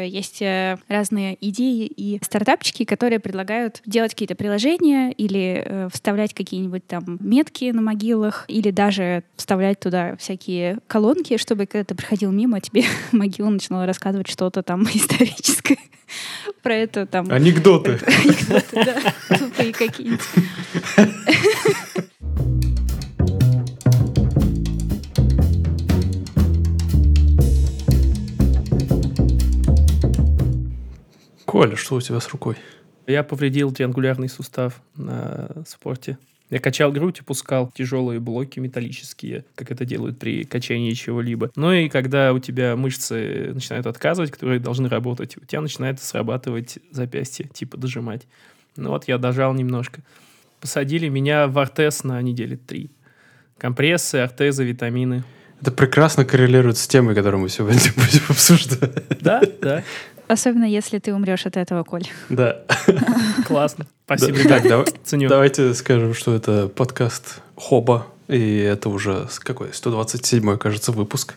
э, есть э, разные идеи и стартапчики, которые предлагают делать какие-то приложения или э, вставлять какие-нибудь там метки на могилах, или даже вставлять туда всякие колонки, чтобы когда ты проходил мимо, тебе могила начинала рассказывать что-то там историческое про это там... Анекдоты. Анекдоты, да. Тупые какие-нибудь. Коля, что у тебя с рукой? Я повредил триангулярный сустав на спорте. Я качал грудь и пускал тяжелые блоки металлические, как это делают при качании чего-либо. Ну и когда у тебя мышцы начинают отказывать, которые должны работать, у тебя начинает срабатывать запястье, типа дожимать. Ну вот я дожал немножко. Посадили меня в артез на неделе три. Компрессы, ортезы, витамины. Это прекрасно коррелирует с темой, которую мы сегодня будем обсуждать. Да, да, Особенно если ты умрешь от этого, Коль. Да. классно. Спасибо, так, Ценю. Давайте скажем, что это подкаст Хоба, и это уже какой? 127 кажется, выпуск.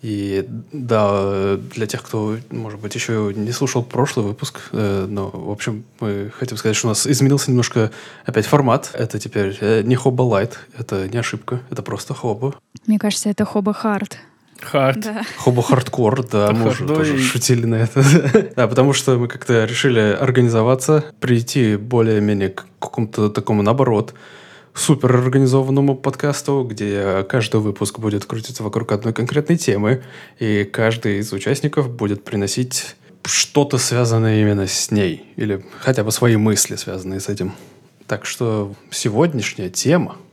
И да, для тех, кто, может быть, еще не слушал прошлый выпуск, э, но, в общем, мы хотим сказать, что у нас изменился немножко опять формат. Это теперь э, не Хоба Лайт, это не ошибка, это просто Хоба. Мне кажется, это Хоба Хард. Хард. Да. Хоба Хардкор, да, мы уже тоже шутили на это. Да, потому что мы как-то решили организоваться, прийти более-менее к какому-то такому, наоборот, супер организованному подкасту, где каждый выпуск будет крутиться вокруг одной конкретной темы, и каждый из участников будет приносить что-то связанное именно с ней, или хотя бы свои мысли, связанные с этим. Так что сегодняшняя тема –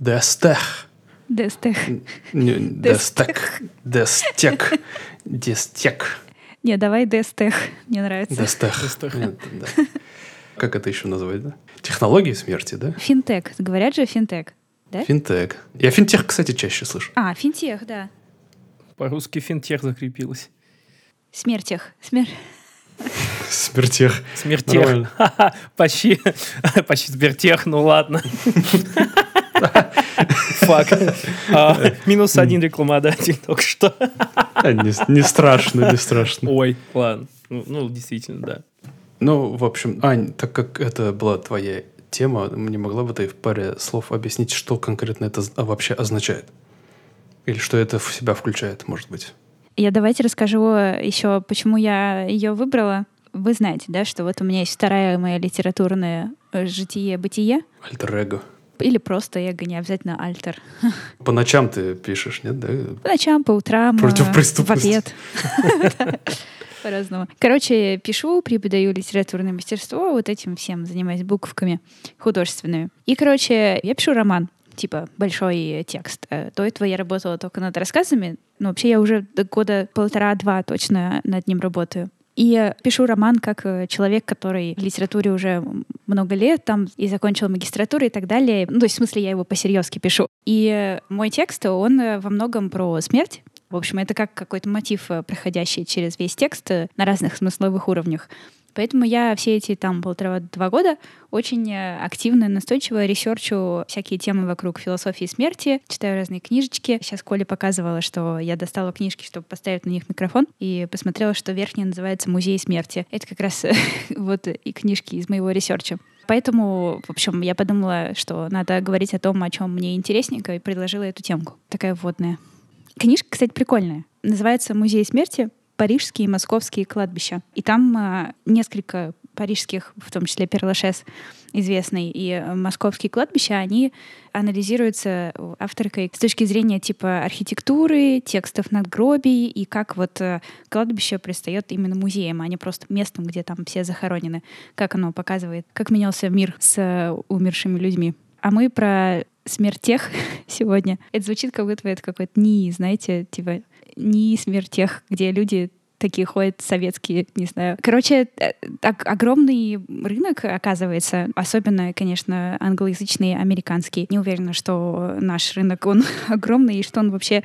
Дестех. Дестех. Не, Дестек. Дестек. Дестек. Не, давай Дестех. Мне нравится. Дестех. Как это еще назвать, да? Технологии смерти, да? Финтек. Говорят же финтек. Да? Финтех. Я финтех, кстати, чаще слышу. А, финтех, да. По-русски финтех закрепилось. Смертех. Смер... Смертех. Смертех. Почти, почти смертех, ну ладно. Фак. А, Минус один рекламодатель только что. Не, страшно, не страшно. Ой, ладно. Ну, ну, действительно, да. Ну, в общем, Ань, так как это была твоя тема, не могла бы ты в паре слов объяснить, что конкретно это вообще означает? Или что это в себя включает, может быть? Я давайте расскажу еще, почему я ее выбрала. Вы знаете, да, что вот у меня есть вторая моя литературная э, житие-бытие. Альтер-эго. Или просто эго, не обязательно альтер. По ночам ты пишешь, нет, да? По ночам, по утрам, Против в преступности. По-разному. Короче, пишу, преподаю литературное мастерство, вот этим всем занимаюсь буковками художественными. И, короче, я пишу роман типа большой текст. Э, До этого я работала только над рассказами, но вообще я уже года полтора-два точно над ним работаю. И пишу роман как э, человек, который в литературе уже много лет там и закончил магистратуру и так далее. Ну, то есть, в смысле, я его по-серьезки пишу. И э, мой текст, он э, во многом про смерть. В общем, это как какой-то мотив, э, проходящий через весь текст э, на разных смысловых уровнях. Поэтому я все эти там полтора-два года очень э, активно, настойчиво research у всякие темы вокруг философии смерти, читаю разные книжечки. Сейчас Коля показывала, что я достала книжки, чтобы поставить на них микрофон, и посмотрела, что верхняя называется «Музей смерти». Это как раз вот и книжки из моего research а. Поэтому, в общем, я подумала, что надо говорить о том, о чем мне интересненько, и предложила эту темку. Такая вводная. Книжка, кстати, прикольная. Называется «Музей смерти. Парижские и московские кладбища». И там а, несколько парижских, в том числе Перлашес, известный, и э, московские кладбища, они анализируются авторкой с точки зрения типа архитектуры, текстов надгробий и как вот э, кладбище предстает именно музеем, а не просто местом, где там все захоронены, как оно показывает, как менялся мир с э, умершими людьми. А мы про смертех сегодня. Это звучит, как будто это какой-то НИИ, знаете, типа НИИ смертех, где люди такие ходят советские, не знаю. Короче, э, так огромный рынок, оказывается, особенно, конечно, англоязычный, американский. Не уверена, что наш рынок, он огромный, и что он вообще...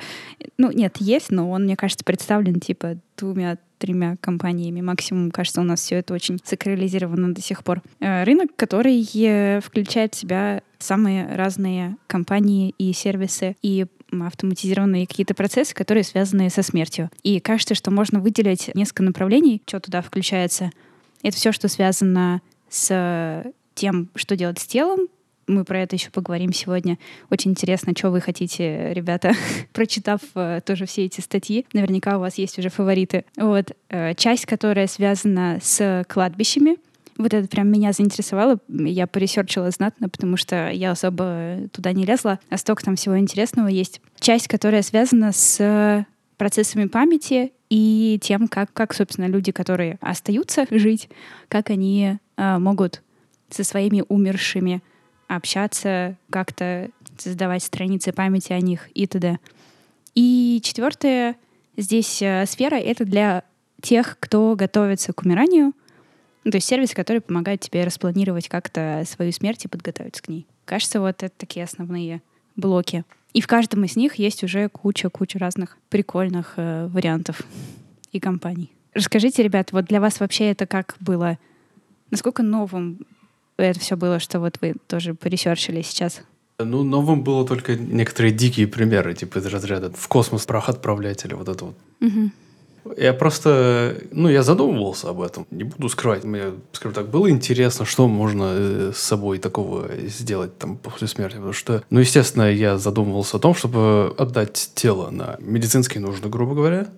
Ну, нет, есть, но он, мне кажется, представлен, типа, двумя тремя компаниями. Максимум, кажется, у нас все это очень сакрализировано до сих пор. Э, Рынок, который э, включает в себя самые разные компании и сервисы. И автоматизированные какие-то процессы, которые связаны со смертью. И кажется, что можно выделить несколько направлений, что туда включается. Это все, что связано с тем, что делать с телом, мы про это еще поговорим сегодня. Очень интересно, что вы хотите, ребята, прочитав э, тоже все эти статьи. Наверняка у вас есть уже фавориты. Вот. Э, часть, которая связана с кладбищами, вот это прям меня заинтересовало. Я поресерчила знатно, потому что я особо туда не лезла. А столько там всего интересного есть. Часть, которая связана с процессами памяти и тем, как, как собственно, люди, которые остаются жить, как они э, могут со своими умершими общаться, как-то создавать страницы памяти о них и т.д. И четвертая здесь э, сфера — это для тех, кто готовится к умиранию, ну, то есть сервис, который помогает тебе распланировать как-то свою смерть и подготовиться к ней. Кажется, вот это такие основные блоки. И в каждом из них есть уже куча-куча разных прикольных э, вариантов и компаний. Расскажите, ребят, вот для вас вообще это как было? Насколько новым это все было, что вот вы тоже поресерчили сейчас? Ну, новым было только некоторые дикие примеры, типа из разряда в космос прах отправлять или вот это вот. Угу. Я просто, ну, я задумывался об этом, не буду скрывать. Мне, скажем так, было интересно, что можно э, с собой такого сделать там после смерти. Потому что, ну, естественно, я задумывался о том, чтобы отдать тело на медицинские нужды, грубо говоря.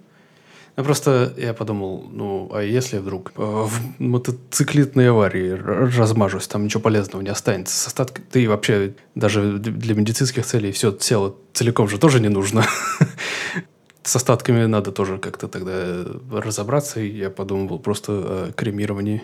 Я просто, я подумал, ну, а если вдруг э, в мотоциклетной аварии размажусь, там ничего полезного не останется с остатками, да вообще даже для медицинских целей все тело целиком же тоже не нужно. С остатками надо тоже как-то тогда разобраться, и я подумал просто о кремировании.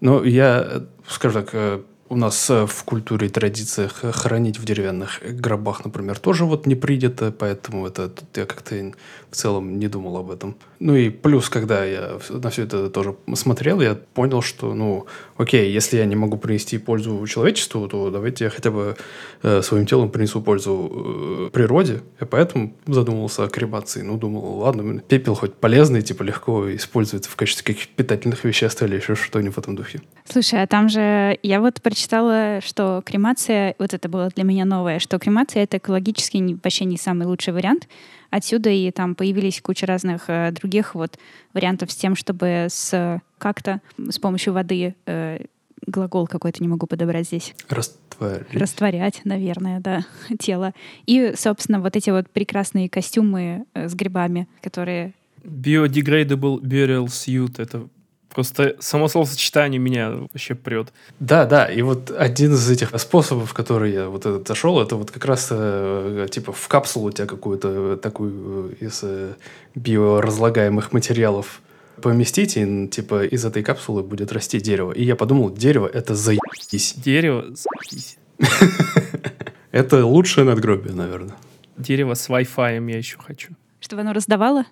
Но я, скажем так, э, у нас э, в культуре и традициях хоронить в деревянных гробах, например, тоже вот не принято, поэтому это я как-то в целом не думал об этом. Ну и плюс, когда я на все это тоже смотрел, я понял, что, ну, окей, если я не могу принести пользу человечеству, то давайте я хотя бы э, своим телом принесу пользу э, природе. И поэтому задумывался о кремации. Ну, думал, ладно, пепел хоть полезный, типа легко используется в качестве каких-то питательных веществ или еще что-нибудь в этом духе. Слушай, а там же я вот прочитала, что кремация, вот это было для меня новое, что кремация — это экологически вообще не самый лучший вариант. Отсюда и там появились куча разных э, других вот вариантов с тем, чтобы с как-то с помощью воды э, глагол какой-то не могу подобрать здесь. Растворять. Растворять, наверное, да, тело. И, собственно, вот эти вот прекрасные костюмы э, с грибами, которые Biodegradable burial suit — это Просто само словосочетание меня вообще прет. Да, да, и вот один из этих способов, который я вот этот нашел, это вот как раз э, типа в капсулу у тебя какую-то такую э, из э, биоразлагаемых материалов поместить, и типа из этой капсулы будет расти дерево. И я подумал, дерево это заебись. Дерево заебись. Это лучшее надгробие, наверное. Дерево с Wi-Fi я еще хочу. Чтобы оно раздавало?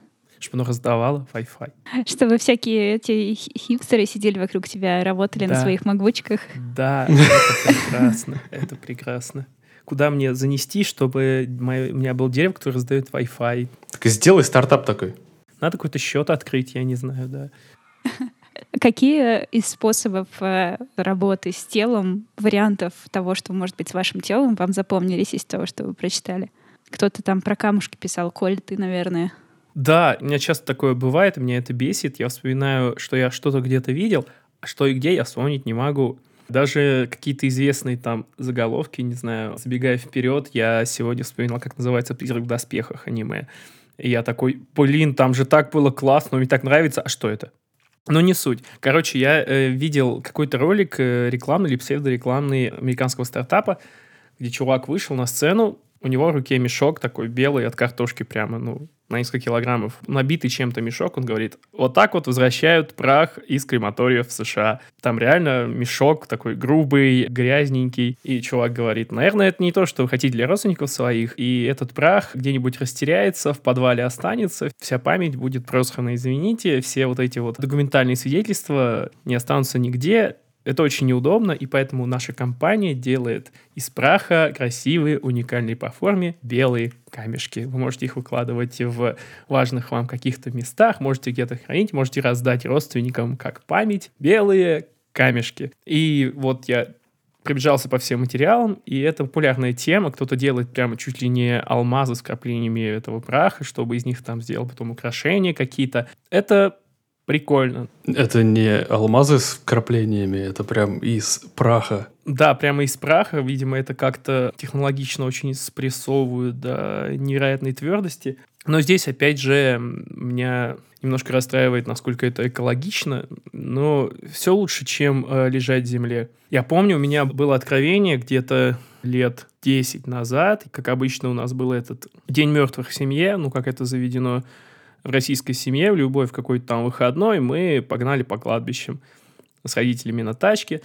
Чтобы оно раздавало Wi-Fi. Чтобы всякие эти хипстеры сидели вокруг тебя, работали да. на своих макбучках. Да, это прекрасно, это прекрасно. Куда мне занести, чтобы у меня был дерево, который раздает Wi-Fi? Так сделай стартап такой. Надо какой-то счет открыть, я не знаю, да. Какие из способов э, работы с телом, вариантов того, что может быть с вашим телом, вам запомнились из того, что вы прочитали? Кто-то там про камушки писал, Коль, ты, наверное. Да, у меня часто такое бывает, меня это бесит. Я вспоминаю, что я что-то где-то видел, а что и где я вспомнить не могу. Даже какие-то известные там заголовки, не знаю, забегая вперед, я сегодня вспоминал, как называется «Призрак в доспехах» аниме. И я такой, блин, там же так было классно, мне так нравится, а что это? Но не суть. Короче, я э, видел какой-то ролик э, рекламный или псевдорекламный американского стартапа, где чувак вышел на сцену, у него в руке мешок такой белый от картошки прямо, ну, на несколько килограммов, набитый чем-то мешок, он говорит, вот так вот возвращают прах из крематория в США. Там реально мешок такой грубый, грязненький, и чувак говорит, наверное, это не то, что вы хотите для родственников своих, и этот прах где-нибудь растеряется, в подвале останется, вся память будет просрана, извините, все вот эти вот документальные свидетельства не останутся нигде, это очень неудобно, и поэтому наша компания делает из праха красивые, уникальные по форме белые камешки. Вы можете их выкладывать в важных вам каких-то местах, можете где-то хранить, можете раздать родственникам как память. Белые камешки. И вот я пробежался по всем материалам, и это популярная тема. Кто-то делает прямо чуть ли не алмазы с краплениями этого праха, чтобы из них там сделал потом украшения какие-то. Это прикольно. Это не алмазы с краплениями, это прям из праха. Да, прямо из праха. Видимо, это как-то технологично очень спрессовывают до невероятной твердости. Но здесь, опять же, меня немножко расстраивает, насколько это экологично, но все лучше, чем э, лежать в земле. Я помню, у меня было откровение где-то лет 10 назад. Как обычно, у нас был этот День мертвых в семье, ну, как это заведено в российской семье, в любой, в какой-то там выходной, мы погнали по кладбищам с родителями на тачке.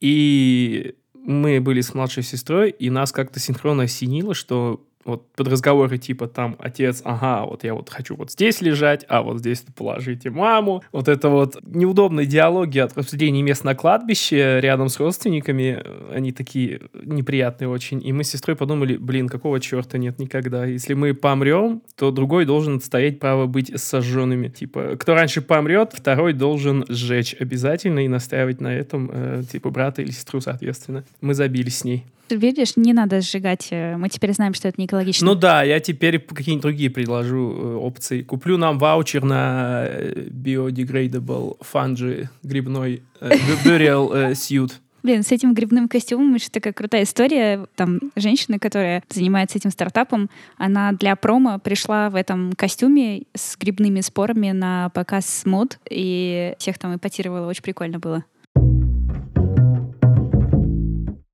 И мы были с младшей сестрой, и нас как-то синхронно осенило, что вот под разговоры типа там отец, ага, вот я вот хочу вот здесь лежать, а вот здесь положите маму. Вот это вот неудобные диалоги от обсуждения мест на кладбище рядом с родственниками, они такие неприятные очень. И мы с сестрой подумали, блин, какого черта нет никогда. Если мы помрем, то другой должен отстоять право быть сожженными. Типа, кто раньше помрет, второй должен сжечь обязательно и настаивать на этом, э, типа, брата или сестру, соответственно. Мы забили с ней. Видишь, не надо сжигать. э, Мы теперь знаем, что это не экологично. Ну да, я теперь какие-нибудь другие предложу э, опции. Куплю нам ваучер на э, biodegradable fungi грибной э, burial э, suit. Блин, с этим грибным костюмом это такая крутая история. Там женщина, которая занимается этим стартапом, она для промо пришла в этом костюме с грибными спорами на показ мод, и всех там эпатировала. Очень прикольно было.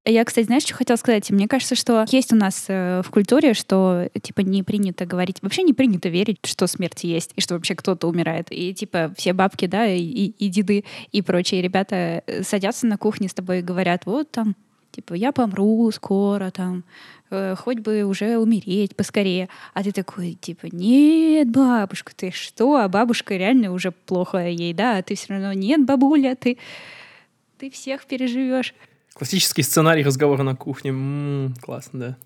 Я, кстати, знаешь, что хотела сказать? Мне кажется, что есть у нас э, в культуре, что типа не принято говорить, вообще не принято верить, что смерть есть, и что вообще кто-то умирает. И типа все бабки, да, и, и, и деды, и прочие ребята э, садятся на кухне с тобой и говорят, вот там, типа, я помру скоро, там, э, хоть бы уже умереть поскорее. А ты такой, типа, нет, бабушка, ты что? А бабушка реально уже плохо ей, да? А ты все равно, нет, бабуля, ты, ты всех переживешь. Классический сценарий разговора на кухне. М, классно, да.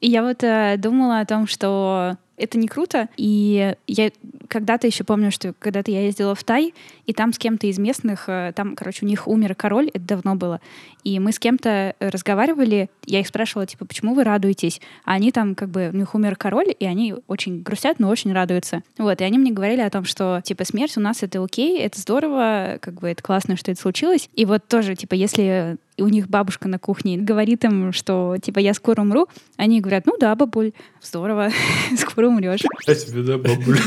И я вот э, думала о том, что это не круто. И я когда-то еще помню, что когда-то я ездила в Тай, и там с кем-то из местных, э, там, короче, у них умер король, это давно было. И мы с кем-то разговаривали, я их спрашивала, типа, почему вы радуетесь? А они там, как бы, у них умер король, и они очень грустят, но очень радуются. Вот, и они мне говорили о том, что, типа, смерть у нас это окей, это здорово, как бы, это классно, что это случилось. И вот тоже, типа, если у них бабушка на кухне говорит им, что, типа, я скоро умру, они говорят, ну да, бабуль, здорово, скоро умрешь. Я тебе, да, бабуля?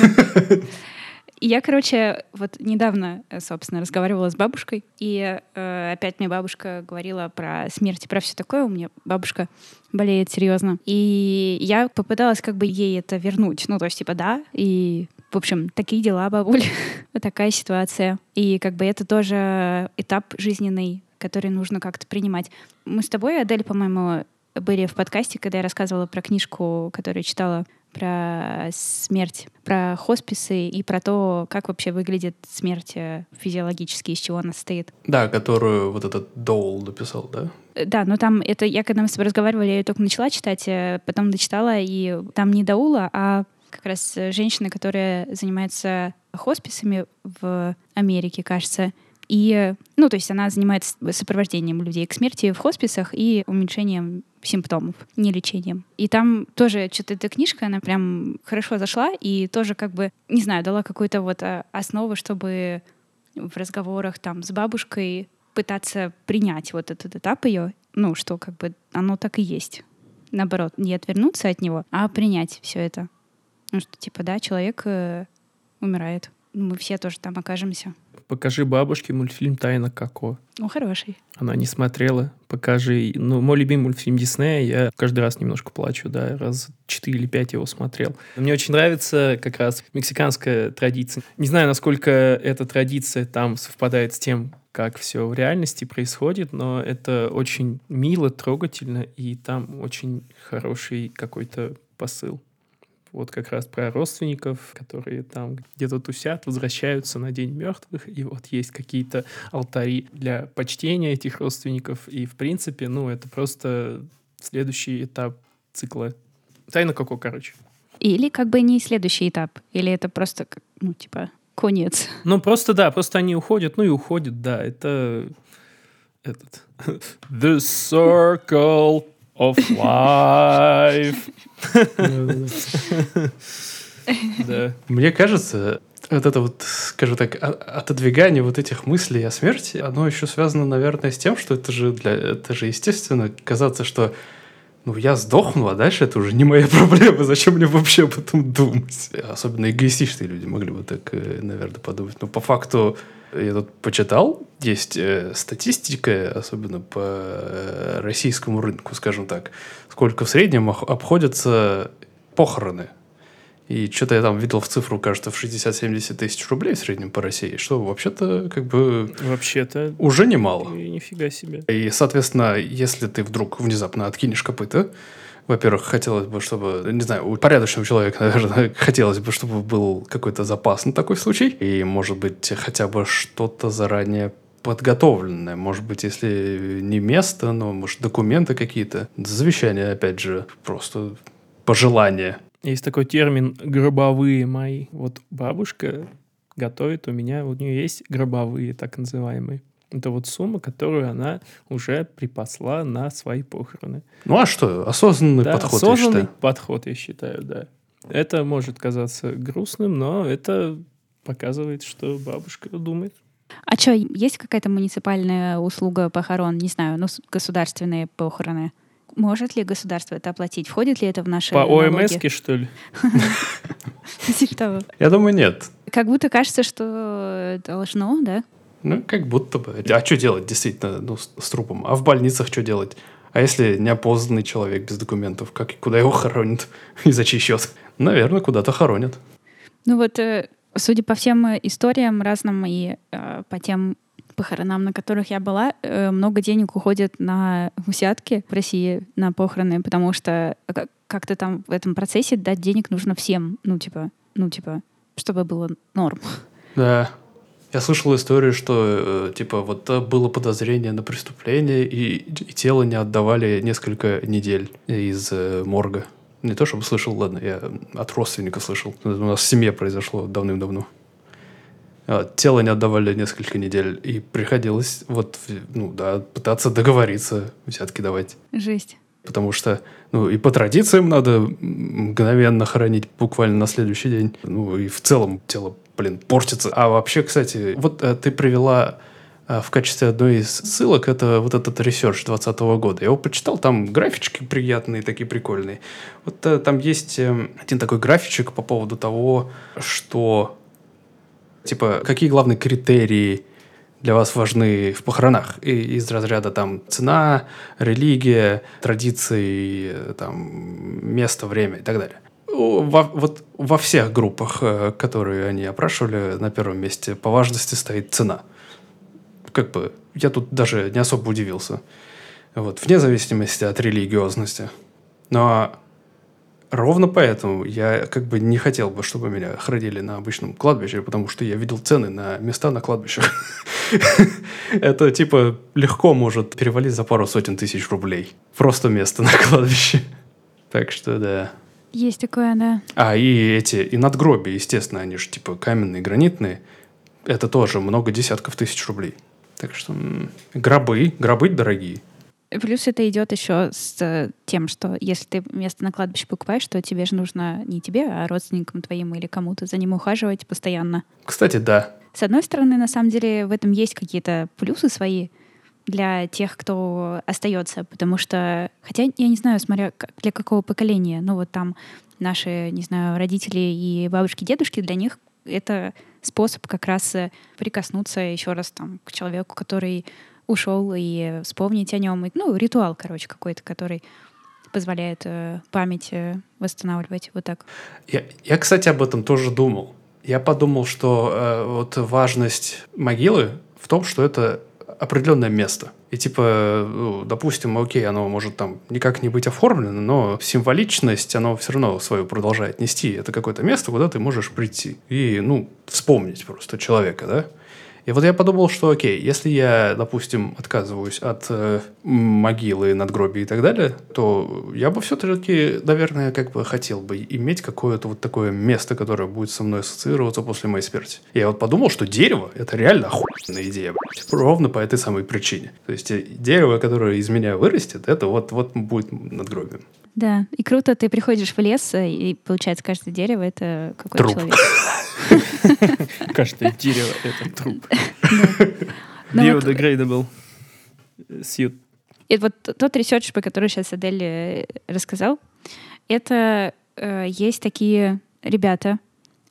И я, короче, вот недавно, э, собственно, разговаривала с бабушкой, и э, опять мне бабушка говорила про смерть и про все такое. У меня бабушка болеет серьезно. И я попыталась как бы ей это вернуть. Ну, то есть, типа, да, и в общем, такие дела, бабуль. вот такая ситуация. И как бы это тоже этап жизненный, который нужно как-то принимать. Мы с тобой, Адель, по-моему, были в подкасте, когда я рассказывала про книжку, которую читала про смерть, про хосписы и про то, как вообще выглядит смерть э, физиологически, из чего она состоит. Да, которую вот этот Доул написал, да? Э, Да, но там это я когда мы с тобой разговаривали, я ее только начала читать, э, потом дочитала, и там не Даула, а как раз женщина, которая занимается хосписами в Америке, кажется. И, ну, то есть она занимается сопровождением людей к смерти в хосписах и уменьшением симптомов, не лечением. И там тоже что-то эта книжка, она прям хорошо зашла и тоже как бы, не знаю, дала какую-то вот а, основу, чтобы в разговорах там с бабушкой пытаться принять вот этот этап ее, ну, что как бы оно так и есть. Наоборот, не отвернуться от него, а принять все это. Ну, что типа, да, человек э, умирает. Мы все тоже там окажемся. Покажи бабушке мультфильм «Тайна Коко». Ну, хороший. Она не смотрела. Покажи. Ну, мой любимый мультфильм Диснея. Я каждый раз немножко плачу, да. Раз четыре или пять его смотрел. Мне очень нравится как раз мексиканская традиция. Не знаю, насколько эта традиция там совпадает с тем, как все в реальности происходит, но это очень мило, трогательно, и там очень хороший какой-то посыл. Вот как раз про родственников, которые там где-то тусят, возвращаются на День мертвых, и вот есть какие-то алтари для почтения этих родственников, и в принципе, ну, это просто следующий этап цикла. Тайна Коко, короче. Или как бы не следующий этап. Или это просто, ну, типа, конец. Ну, просто, да, просто они уходят, ну и уходят, да, это... этот The Circle of Life. Да. Мне кажется, вот это вот, скажем так, отодвигание вот этих мыслей о смерти, оно еще связано, наверное, с тем, что это же для, это же естественно казаться, что ну, я сдохну, а дальше это уже не моя проблема. Зачем мне вообще об этом думать? Особенно эгоистичные люди могли бы так, э, наверное, подумать. Но по факту я тут почитал, есть э, статистика, особенно по э, российскому рынку, скажем так, сколько в среднем обходятся похороны. И что-то я там видел в цифру, кажется, в 60-70 тысяч рублей в среднем по России, что вообще-то как бы Вообще-то, уже немало. нифига себе. И, соответственно, если ты вдруг внезапно откинешь копыта, во-первых, хотелось бы, чтобы, не знаю, у порядочного человека, наверное, хотелось бы, чтобы был какой-то запас на такой случай. И, может быть, хотя бы что-то заранее подготовленное. Может быть, если не место, но, может, документы какие-то. Завещание, опять же, просто пожелание. Есть такой термин «гробовые мои». Вот бабушка готовит у меня, у нее есть гробовые, так называемые. Это вот сумма, которую она уже припасла на свои похороны. Ну, а что? Осознанный Да, подход, я осознанный считаю. подход, я считаю, да. Это может казаться грустным, но это показывает, что бабушка думает. А что, есть какая-то муниципальная услуга похорон? Не знаю, ну, государственные похороны. Может ли государство это оплатить? Входит ли это в наши По? ОМСке, что ли? Типа. Я думаю, нет. Как будто кажется, что должно, да? Ну, как будто бы. А что делать, действительно, ну, с, с трупом? А в больницах что делать? А если неопознанный человек без документов, как, куда его хоронят? И за чей счет? Наверное, куда-то хоронят. Ну вот, э, судя по всем э, историям разным и э, по тем похоронам, на которых я была, э, много денег уходит на взятки в России, на похороны, потому что как- как-то там в этом процессе дать денег нужно всем, ну типа, ну типа, чтобы было норм. Да. Я слышал историю, что, э, типа, вот э, было подозрение на преступление, и, и тело не отдавали несколько недель из э, морга. Не то, чтобы слышал, ладно, я от родственника слышал. У нас в семье произошло давным-давно. А, Тело не отдавали несколько недель, и приходилось вот, ну да, пытаться договориться, взятки давать. Жесть. Потому что, ну, и по традициям надо мгновенно хоронить буквально на следующий день. Ну, и в целом тело, блин, портится. А вообще, кстати, вот э, ты привела э, в качестве одной из ссылок это вот этот research 2020 года. Я его почитал, там графички приятные, такие прикольные. Вот э, там есть э, один такой графичек по поводу того, что, типа, какие главные критерии для вас важны в похоронах? И из разряда там цена, религия, традиции, там, место, время и так далее. Во, вот во всех группах, э, которые они опрашивали, на первом месте по важности стоит цена. Как бы я тут даже не особо удивился. Вот, вне зависимости от религиозности. Но ровно поэтому я как бы не хотел бы, чтобы меня хоронили на обычном кладбище, потому что я видел цены на места на кладбищах. Это типа легко может перевалить за пару сотен тысяч рублей. Просто место на кладбище. Так что да. Есть такое, да. А, и эти, и надгробия, естественно, они же типа каменные, гранитные. Это тоже много десятков тысяч рублей. Так что гробы, гробы дорогие. Плюс это идет еще с э, тем, что если ты место на кладбище покупаешь, то тебе же нужно не тебе, а родственникам твоим или кому-то за ним ухаживать постоянно. Кстати, да. С одной стороны, на самом деле, в этом есть какие-то плюсы свои для тех, кто остается, потому что, хотя я не знаю, смотря для какого поколения, ну вот там наши, не знаю, родители и бабушки, дедушки, для них это способ как раз э, прикоснуться еще раз там к человеку, который ушел, и вспомнить о нем. Ну, ритуал, короче, какой-то, который позволяет э, память э, восстанавливать вот так. Я, я, кстати, об этом тоже думал. Я подумал, что э, вот важность могилы в том, что это определенное место. И типа, ну, допустим, окей, оно может там никак не быть оформлено, но символичность, оно все равно свою продолжает нести. Это какое-то место, куда ты можешь прийти и, ну, вспомнить просто человека, да? И вот я подумал, что окей, если я, допустим, отказываюсь от э, могилы, надгробия и так далее, то я бы все-таки, наверное, как бы хотел бы иметь какое-то вот такое место, которое будет со мной ассоциироваться после моей смерти. Я вот подумал, что дерево — это реально охуенная идея, блядь. Ровно по этой самой причине. То есть э, дерево, которое из меня вырастет, это вот, вот будет надгробием. Да, и круто, ты приходишь в лес, э, и получается, каждое дерево — это какой-то Труп. человек. Каждое дерево — это труп. Ну Biodegradable suit. И вот тот research, про который сейчас Адель э, рассказал, это э, есть такие ребята,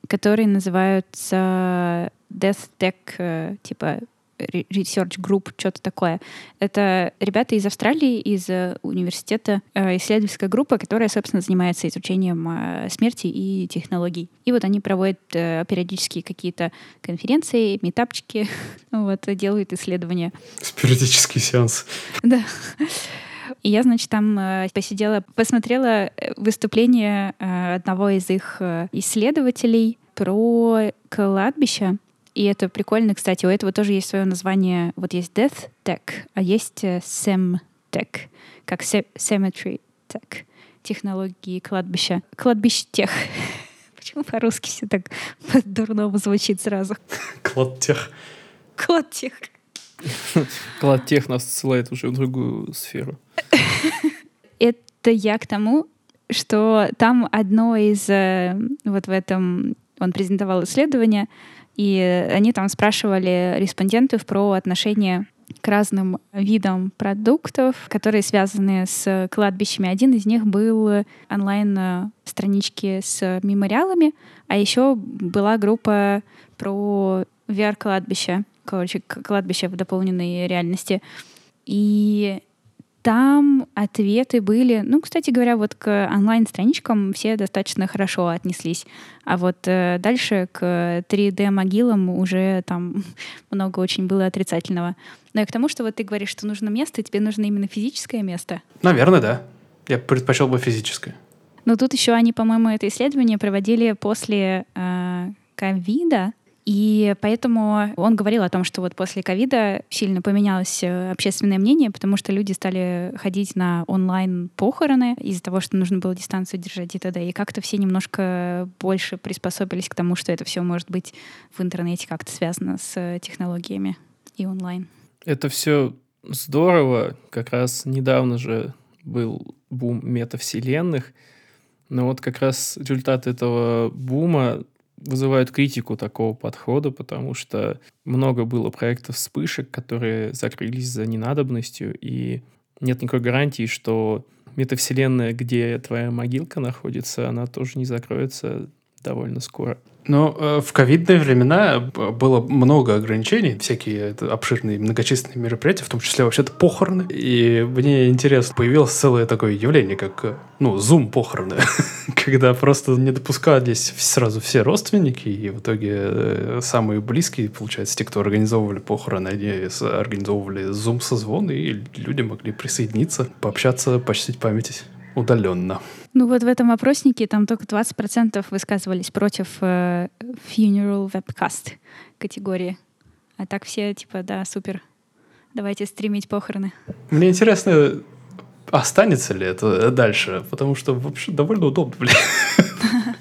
которые называются Death Tech, э, типа Research Group, что-то такое. Это ребята из Австралии, из э, университета, э, исследовательская группа, которая, собственно, занимается изучением э, смерти и технологий. И вот они проводят периодически какие-то конференции, метапчики, вот, делают исследования. Спиритический сеанс. Да. И я, значит, там э, посидела, посмотрела выступление э, одного из их э, исследователей про кладбище. И это прикольно, кстати, у этого тоже есть свое название. Вот есть Death Tech, а есть э, Sem Tech, как ce- Cemetery Tech, технологии кладбища. Кладбище тех. Почему по-русски все так по-дурному звучит сразу? Клад тех. Клад тех. Клад тех нас ссылает уже в другую сферу. Это я к тому, что там одно из... э, Вот в этом... Он презентовал исследование, и они там спрашивали респондентов про отношение к разным видам продуктов, которые связаны с кладбищами. Один из них был онлайн-странички с мемориалами, а еще была группа про VR-кладбище, короче, кладбище в дополненной реальности. И там ответы были, ну, кстати говоря, вот к онлайн-страничкам все достаточно хорошо отнеслись. А вот э, дальше к 3D-могилам уже там много очень было отрицательного. Но и к тому, что вот ты говоришь, что нужно место, тебе нужно именно физическое место. Наверное, да. Я предпочел бы физическое. Но тут еще они, по-моему, это исследование проводили после э, ковида, и поэтому он говорил о том, что вот после ковида сильно поменялось э, общественное мнение, потому что люди стали ходить на онлайн-похороны из-за того, что нужно было дистанцию держать и т.д. И как-то все немножко больше приспособились к тому, что это все может быть в интернете как-то связано с технологиями и онлайн. Это все здорово. Как раз недавно же был бум метавселенных. Но вот как раз результат этого бума вызывают критику такого подхода, потому что много было проектов вспышек, которые закрылись за ненадобностью, и нет никакой гарантии, что метавселенная, где твоя могилка находится, она тоже не закроется довольно скоро. Но э, в ковидные времена было много ограничений, всякие обширные многочисленные мероприятия, в том числе вообще-то похороны. И мне интересно, появилось целое такое явление, как, э, ну, зум-похороны, когда просто не допускались сразу все родственники, и в итоге э, самые близкие, получается, те, кто организовывали похороны, они организовывали зум-созвон, и люди могли присоединиться, пообщаться, почтить память удаленно. Ну вот в этом опроснике там только 20% высказывались против э, funeral webcast категории. А так все типа, да, супер. Давайте стримить похороны. Мне интересно, останется ли это дальше, потому что вообще довольно удобно, блин.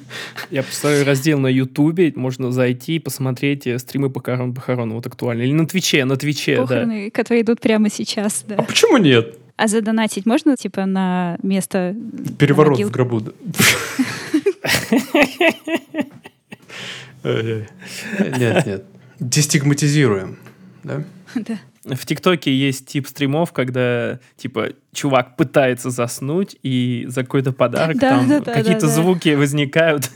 Я поставлю раздел на Ютубе, можно зайти и посмотреть э, стримы похорон, похорон, вот актуально. Или на Твиче, на Твиче, да. Похороны, которые идут прямо сейчас, А да. почему нет? А задонатить можно, типа, на место... Переворот могил? в гробу. да. Нет, нет. Дестигматизируем. Да? Да. В ТикТоке есть тип стримов, когда, типа, чувак пытается заснуть, и за какой-то подарок Да, там да, да, какие-то да, да. звуки возникают.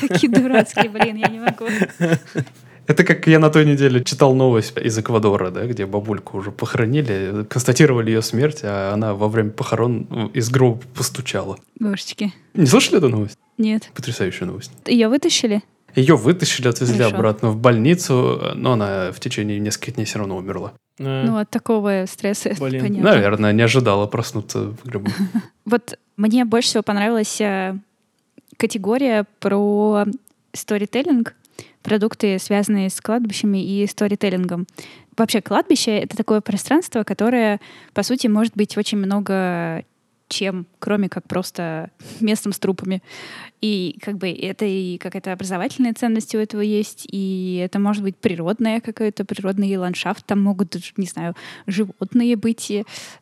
Такие дурацкие, блин, я не могу. Это как я на той неделе читал новость из Эквадора, да, где бабульку уже похоронили, констатировали ее смерть, а она во время похорон из гроба постучала. Божечки. Не слышали эту новость? Нет. Потрясающая новость. Ее вытащили? Ее вытащили, отвезли Хорошо. обратно в больницу, но она в течение нескольких дней все равно умерла. Э, Ну, от такого стресса, Блин. понятно. Наверное, не ожидала проснуться в гробу. Вот мне больше всего понравилась э, категория про сторителлинг, продукты, связанные с кладбищами и сторителлингом. Вообще, кладбище — это такое пространство, которое, по сути, может быть очень много чем, кроме как просто местом с трупами. И как бы это и какая-то образовательная ценность у этого есть, и это может быть природное какой-то природный ландшафт. Там могут, не знаю, животные быть,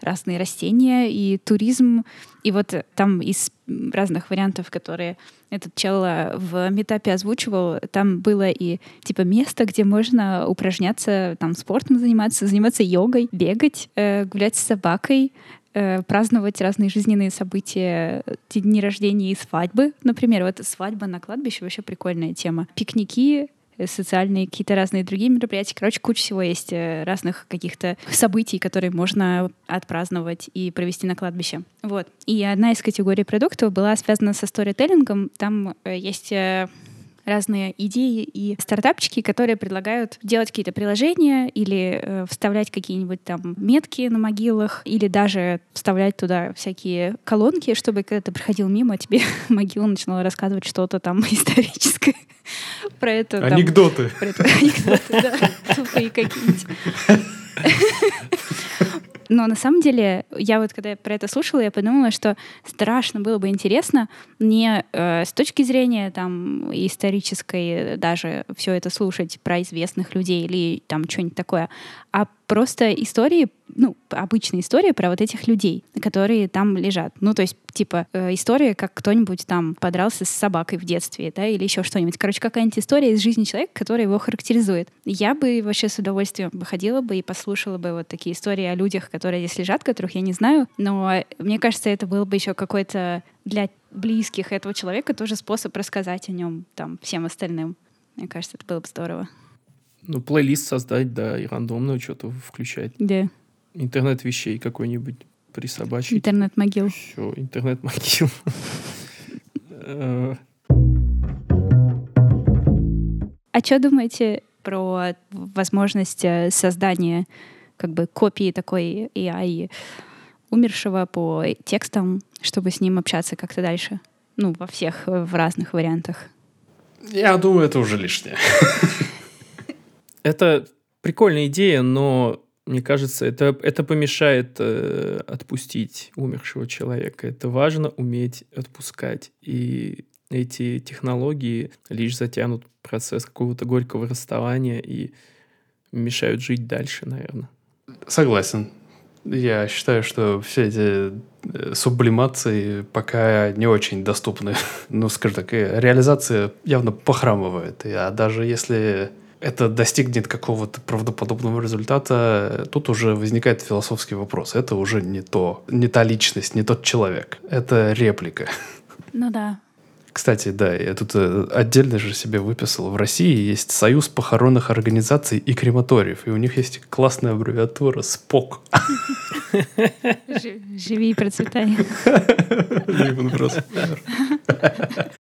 разные растения, и туризм. И вот там из разных вариантов, которые этот чел в метапе озвучивал, там было и типа место, где можно упражняться, там спортом заниматься, заниматься йогой, бегать, э, гулять с собакой, э, праздновать разные жизненные события, дни рождения и свадьбы. Например, вот свадьба на кладбище вообще прикольная тема. Пикники, э, социальные, какие-то разные другие мероприятия. Короче, куча всего есть э, разных каких-то событий, которые можно отпраздновать и провести на кладбище. Вот. И одна из категорий продуктов была связана со сторителлингом. Там э, есть разные идеи и стартапчики, которые предлагают делать какие-то приложения или э, вставлять какие-нибудь там метки на могилах, или даже вставлять туда всякие колонки, чтобы когда ты проходил мимо, тебе могила начинала рассказывать что-то там историческое про это. Анекдоты. Про это, анекдоты, да. Тупые какие-нибудь. Но на самом деле, я вот когда про это слушала, я подумала, что страшно было бы интересно не э, с точки зрения там исторической даже все это слушать про известных людей или там что-нибудь такое, а просто истории, ну, обычная история про вот этих людей, которые там лежат. Ну, то есть, типа, э, история, как кто-нибудь там подрался с собакой в детстве, да, или еще что-нибудь. Короче, какая-нибудь история из жизни человека, которая его характеризует. Я бы вообще с удовольствием выходила бы и послушала бы вот такие истории о людях, которые здесь лежат, которых я не знаю, но мне кажется, это было бы еще какой-то для близких этого человека тоже способ рассказать о нем там всем остальным. Мне кажется, это было бы здорово. Ну, плейлист создать, да, и рандомно что-то включать. Да. Интернет вещей какой-нибудь присобачить. Интернет-могил. Все, интернет-могил. Э. А что думаете про возможность э, создания как бы копии такой AI умершего по текстам, чтобы с ним общаться как-то дальше? Ну, во всех, э, в разных вариантах. Я думаю, это уже лишнее. Это прикольная идея, но мне кажется, это, это помешает э, отпустить умершего человека. Это важно уметь отпускать. И эти технологии лишь затянут процесс какого-то горького расставания и мешают жить дальше, наверное. Согласен. Я считаю, что все эти э, сублимации пока не очень доступны. ну, скажем так, реализация явно похрамывает. А даже если это достигнет какого-то правдоподобного результата, тут уже возникает философский вопрос. Это уже не то, не та личность, не тот человек. Это реплика. Ну да. Кстати, да, я тут э, отдельно же себе выписал. В России есть Союз похоронных организаций и крематориев, и у них есть классная аббревиатура СПОК. Живи и процветай.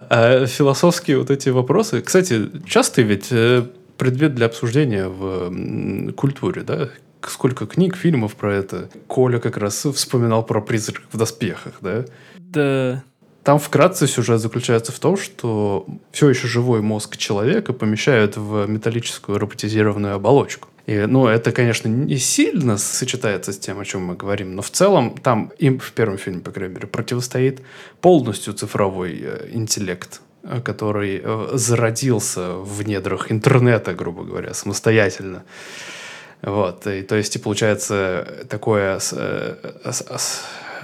А философские вот эти вопросы, кстати, часто ведь э, предмет для обсуждения в культуре, да? Сколько книг, фильмов про это. Коля как раз вспоминал про призрак в доспехах, да? Да. Там вкратце сюжет заключается в том, что все еще живой мозг человека помещают в металлическую роботизированную оболочку. И, ну, это, конечно, не сильно сочетается с тем, о чем мы говорим, но в целом там им в первом фильме, по крайней мере, противостоит полностью цифровой э, интеллект который э, зародился в недрах интернета, грубо говоря, самостоятельно. Вот, и, то есть, и получается, такое э,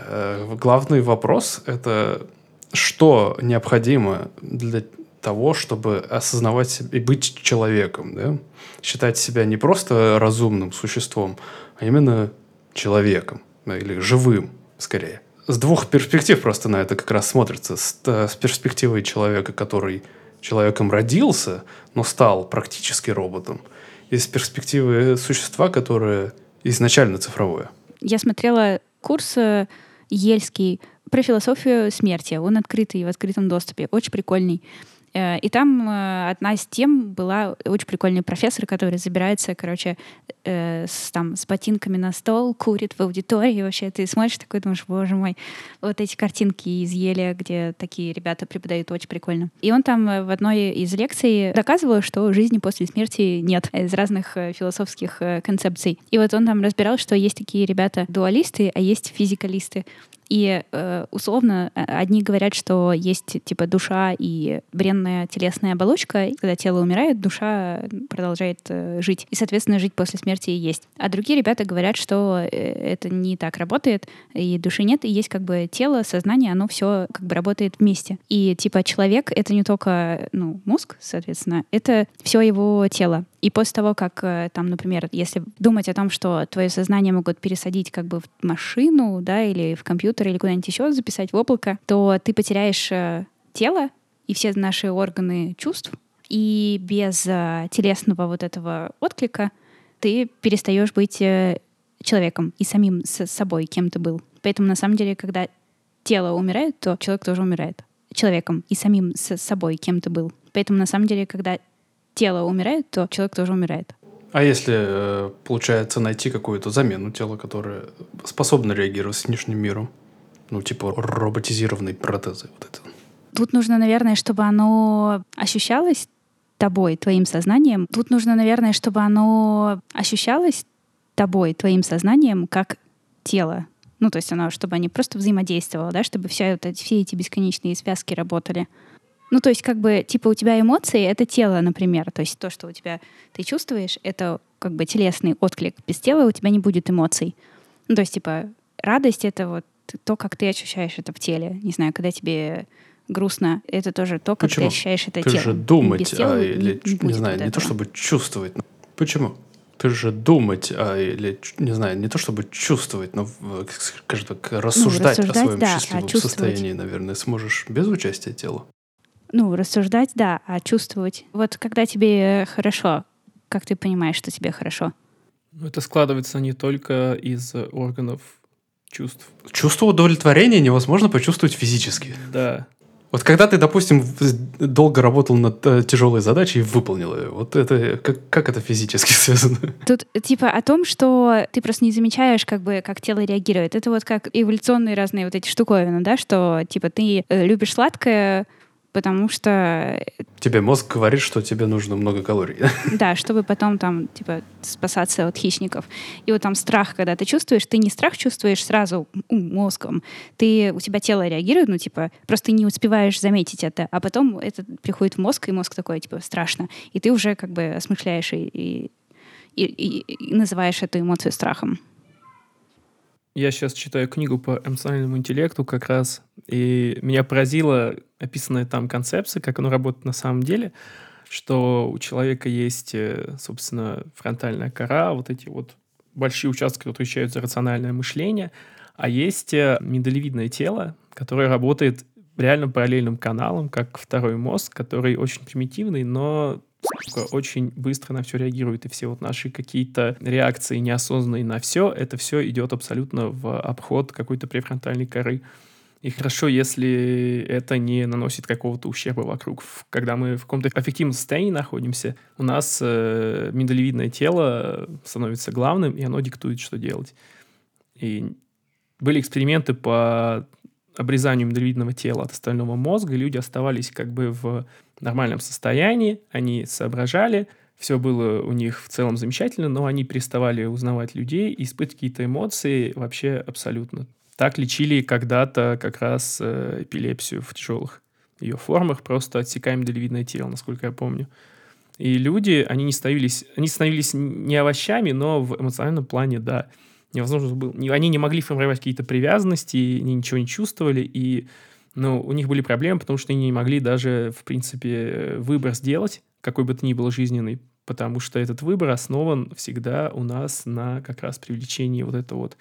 э, главный вопрос – это что необходимо для того, чтобы осознавать себя и быть человеком, да? считать себя не просто разумным существом, а именно человеком да, или живым, скорее с двух перспектив просто на это как раз смотрится. С, э, с перспективой человека, который человеком родился, но стал практически роботом, и с перспективы существа, которое изначально цифровое. Я смотрела курс э, Ельский про философию смерти. Он открытый в открытом доступе. Очень прикольный. Э, И там э, одна из тем была очень прикольный профессор, который забирается, короче, э, с, там, с ботинками на стол, курит в аудитории. Вообще ты смотришь такой, думаешь, боже мой, вот эти картинки из Еля, где такие ребята преподают, очень прикольно. И он там в одной из лекций доказывал, что жизни после смерти нет из разных философских концепций. И вот он там разбирал, что есть такие ребята дуалисты, а есть физикалисты. И э, условно э, одни говорят, что есть типа душа и бренная телесная оболочка, и когда тело умирает, душа продолжает э, жить. И, соответственно, жить после смерти и есть. А другие ребята говорят, что это не так работает, и души нет, и есть как бы тело, сознание, оно все как бы работает вместе. И типа человек — это не только ну, мозг, соответственно, это все его тело. И после того, как э, там, например, если думать о том, что твое сознание могут пересадить как бы в машину, да, или в компьютер, или куда-нибудь еще записать в облако, то ты потеряешь э, тело и все наши органы чувств, и без э, телесного вот этого отклика ты перестаешь быть человеком и самим с собой, кем ты был. Поэтому на самом деле, когда тело умирает, то человек тоже умирает человеком и самим с собой, кем ты был. Поэтому на самом деле, когда тело умирает, то человек тоже умирает. А если э, получается найти какую-то замену тела, которая способна реагировать с внешним миром? Ну, типа роботизированные протезы. Вот это. Тут нужно, наверное, чтобы оно ощущалось тобой, твоим сознанием. Тут нужно, наверное, чтобы оно ощущалось тобой, твоим сознанием, как тело. Ну, то есть оно, чтобы они просто взаимодействовало, да, чтобы все, вот эти, все эти бесконечные связки работали. Ну, то есть, как бы, типа, у тебя эмоции — это тело, например. То есть то, что у тебя ты чувствуешь, это как бы телесный отклик. Без тела у тебя не будет эмоций. Ну, то есть, типа, радость — это вот то, как ты ощущаешь это в теле. Не знаю, когда тебе грустно, это тоже то, как Почему? ты ощущаешь это Ты тело. же думать, а, не- или, не не, знаю, не то чтобы чувствовать. Почему? Ты же думать, а, или, не знаю, не то чтобы чувствовать, но, скажем так, рассуждать, о рассуждать, своем да, а счастливом чувствовать. состоянии, наверное, сможешь без участия тела. Ну, рассуждать, да, а чувствовать. Вот когда тебе хорошо, как ты понимаешь, что тебе хорошо? Ну, Это складывается не только из органов чувств. Чувство удовлетворения невозможно почувствовать физически. Да. Вот когда ты, допустим, долго работал над э, тяжелой задачей и выполнил ее, вот это как, как это физически связано? Тут типа о том, что ты просто не замечаешь, как бы, как тело реагирует. Это вот как эволюционные разные вот эти штуковины, да, что типа ты э, любишь сладкое, потому что, Тебе мозг говорит, что тебе нужно много калорий. да, чтобы потом там, типа, спасаться от хищников. И вот там страх, когда ты чувствуешь, ты не страх чувствуешь сразу мозгом, ты, у тебя тело реагирует, ну, типа, просто не успеваешь заметить это, а потом это приходит в мозг, и мозг такой, типа, страшно. И ты уже как бы осмысляешь и, и, и- и- и называешь эту эмоцию страхом. Я сейчас читаю книгу по эмоциональному интеллекту как раз, и меня поразила описанная там концепция, как оно работает на самом деле, что у человека есть, э, собственно, фронтальная кора, вот эти вот большие участки, которые отвечают за рациональное мышление, а есть э, миндалевидное тело, которое работает реально параллельным каналом, как второй мозг, который очень примитивный, но сука, очень быстро на все реагирует, и все вот наши какие-то реакции неосознанные на все, это все идет абсолютно в обход какой-то префронтальной коры. И хорошо, если это не наносит какого-то ущерба вокруг. Когда мы в каком-то аффективном состоянии находимся, у нас э, миндалевидное тело становится главным, и оно диктует, что делать. И были эксперименты по обрезанию миндалевидного тела от остального мозга, и люди оставались как бы в нормальном состоянии, они соображали, все было у них в целом замечательно, но они переставали узнавать людей и испытывать какие-то эмоции вообще абсолютно. Так лечили когда-то как раз э, эпилепсию в тяжелых ее формах, просто отсекаем миндалевидное тело, насколько я помню. И люди, они не становились, они становились не овощами, но в эмоциональном плане, да, невозможно было, они не могли формировать какие-то привязанности, они ничего не чувствовали, и ну, у них были проблемы, потому что они не могли даже, в принципе, э, выбор сделать, какой бы то ни был жизненный, потому что этот выбор основан всегда у нас на как раз привлечении вот этого вот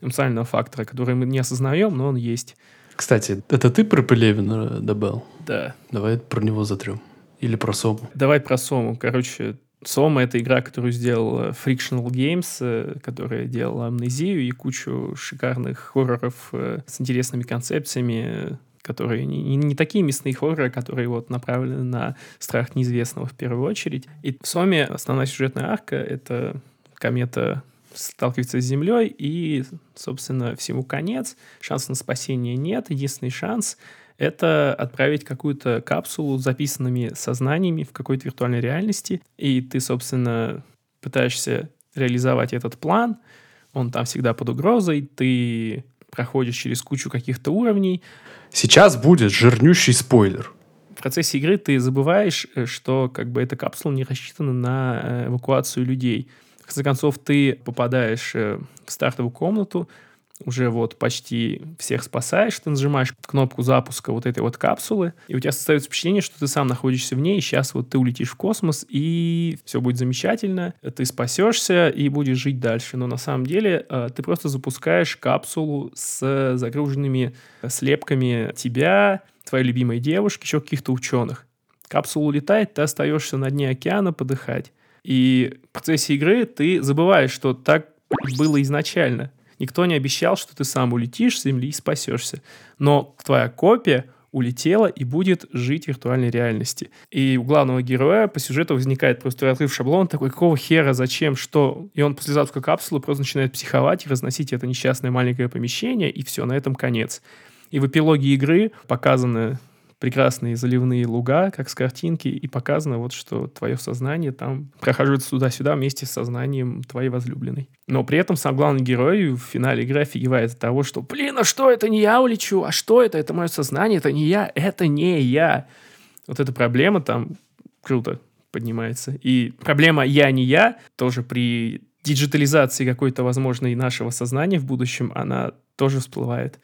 эмоционального фактора, который мы не осознаем, но он есть. Кстати, это ты про Пелевина добавил? Да. Давай про него затрем. Или про Сому. Давай про Сому. Короче, Сома — это игра, которую сделал э, Frictional Games, э, которая делала Амнезию и кучу шикарных хорроров э, с интересными концепциями, э, которые не, не, такие мясные хорроры, которые вот направлены на страх неизвестного в первую очередь. И в Соме основная сюжетная арка — это комета сталкивается с Землей, и, собственно, всему конец. Шанса на спасение нет. Единственный шанс — это отправить какую-то капсулу с записанными сознаниями в какой-то виртуальной реальности, и ты, собственно, пытаешься реализовать этот план, он там всегда под угрозой, ты проходишь через кучу каких-то уровней. Сейчас будет жирнющий спойлер. В процессе игры ты забываешь, э, что как бы эта капсула не рассчитана на э, эвакуацию людей. В конце концов, ты попадаешь э, в стартовую комнату, уже вот почти всех спасаешь, ты нажимаешь кнопку запуска вот этой вот капсулы, и у тебя создается впечатление, что ты сам находишься в ней, и сейчас вот ты улетишь в космос, и все будет замечательно, ты спасешься и будешь жить дальше. Но на самом деле э, ты просто запускаешь капсулу с загруженными слепками тебя, твоей любимой девушки, еще каких-то ученых. Капсула улетает, ты остаешься на дне океана подыхать. И в процессе игры ты забываешь, что так было изначально. Никто не обещал, что ты сам улетишь с Земли и спасешься. Но твоя копия улетела и будет жить в виртуальной реальности. И у главного героя по сюжету возникает просто открыв шаблон, такой, какого хера, зачем, что? И он после запуска капсулы просто начинает психовать и разносить это несчастное маленькое помещение, и все, на этом конец. И в эпилоге игры показаны прекрасные заливные луга, как с картинки, и показано вот, что твое сознание там прохаживается туда-сюда вместе с сознанием твоей возлюбленной. Но при этом сам главный герой в финале игры офигевает от того, что «Блин, а что, это не я улечу? А что это? Это мое сознание, это не я, это не я». Вот эта проблема там круто поднимается. И проблема «я не я» тоже при диджитализации какой-то возможной нашего сознания в будущем, она тоже всплывает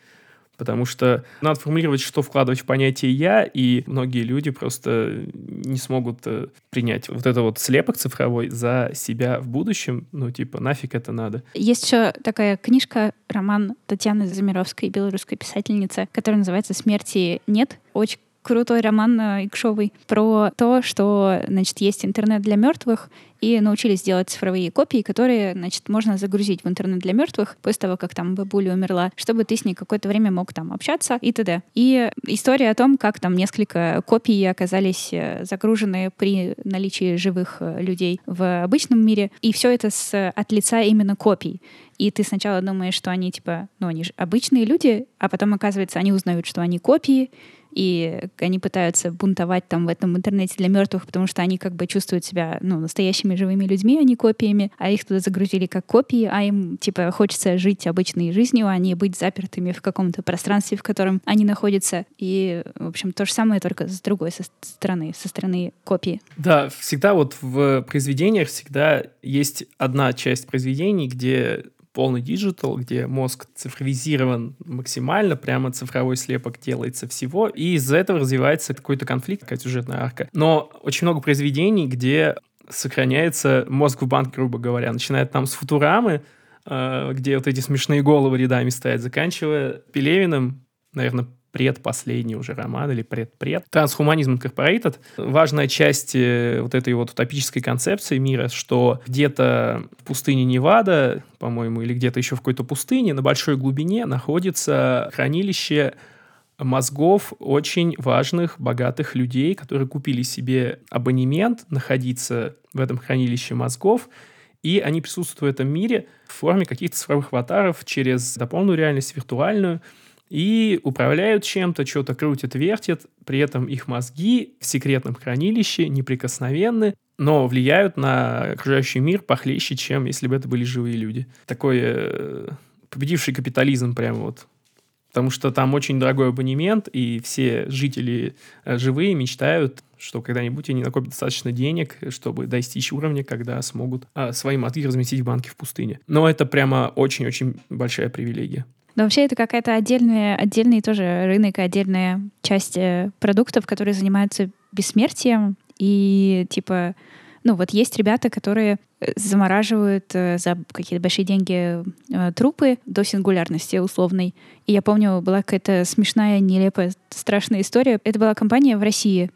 потому что надо формулировать, что вкладывать в понятие «я», и многие люди просто не смогут э, принять вот это вот слепок цифровой за себя в будущем, ну, типа, нафиг это надо. Есть еще такая книжка, роман Татьяны Замировской, белорусской писательницы, которая называется «Смерти нет». Очень крутой роман э, Икшовый про то, что, значит, есть интернет для мертвых, и научились делать цифровые копии, которые, значит, можно загрузить в интернет для мертвых после того, как там бабуля умерла, чтобы ты с ней какое-то время мог там общаться и т.д. И история о том, как там несколько копий оказались э, загружены при наличии живых э, людей в обычном мире, и все это с, от лица именно копий. И ты сначала думаешь, что они типа, ну они же обычные люди, а потом оказывается, они узнают, что они копии, и они пытаются бунтовать там в этом интернете для мертвых, потому что они как бы чувствуют себя, ну, настоящими живыми людьми, а не копиями, а их туда загрузили как копии, а им, типа, хочется жить обычной жизнью, а не быть запертыми в каком-то пространстве, в котором они находятся. И, в общем, то же самое, только с другой со стороны, со стороны копии. Да, всегда вот в произведениях всегда есть одна часть произведений, где полный digital, где мозг цифровизирован максимально, прямо цифровой слепок делается всего, и из-за этого развивается какой-то конфликт, какая-то сюжетная арка. Но очень много произведений, где сохраняется мозг в банке, грубо говоря, начиная там с Футурамы, э, где вот эти смешные головы рядами стоят, заканчивая Пелевиным, наверное, предпоследний уже роман или предпред. Трансхуманизм Incorporated. Важная часть э, вот этой вот утопической концепции мира, что где-то в пустыне Невада, по-моему, или где-то еще в какой-то пустыне на большой глубине находится хранилище мозгов очень важных, богатых людей, которые купили себе абонемент находиться в этом хранилище мозгов, и они присутствуют в этом мире в форме каких-то цифровых аватаров через дополненную реальность, виртуальную, и управляют чем-то, что-то крутят, вертят, при этом их мозги в секретном хранилище неприкосновенны, но влияют на окружающий мир похлеще, чем если бы это были живые люди. Такой э, победивший капитализм прямо вот. Потому что там очень дорогой абонемент, и все жители э, живые мечтают, что когда-нибудь они накопят достаточно денег, чтобы достичь уровня, когда смогут э, свои мозги разместить в банке в пустыне. Но это прямо очень-очень большая привилегия. Но вообще это какая-то отдельная, отдельный тоже рынок, отдельная часть э, продуктов, которые занимаются бессмертием. И типа, ну вот есть ребята, которые э, замораживают э, за какие-то большие деньги трупы до сингулярности условной. И я помню, была какая-то смешная, нелепая, страшная история. Это была компания в России,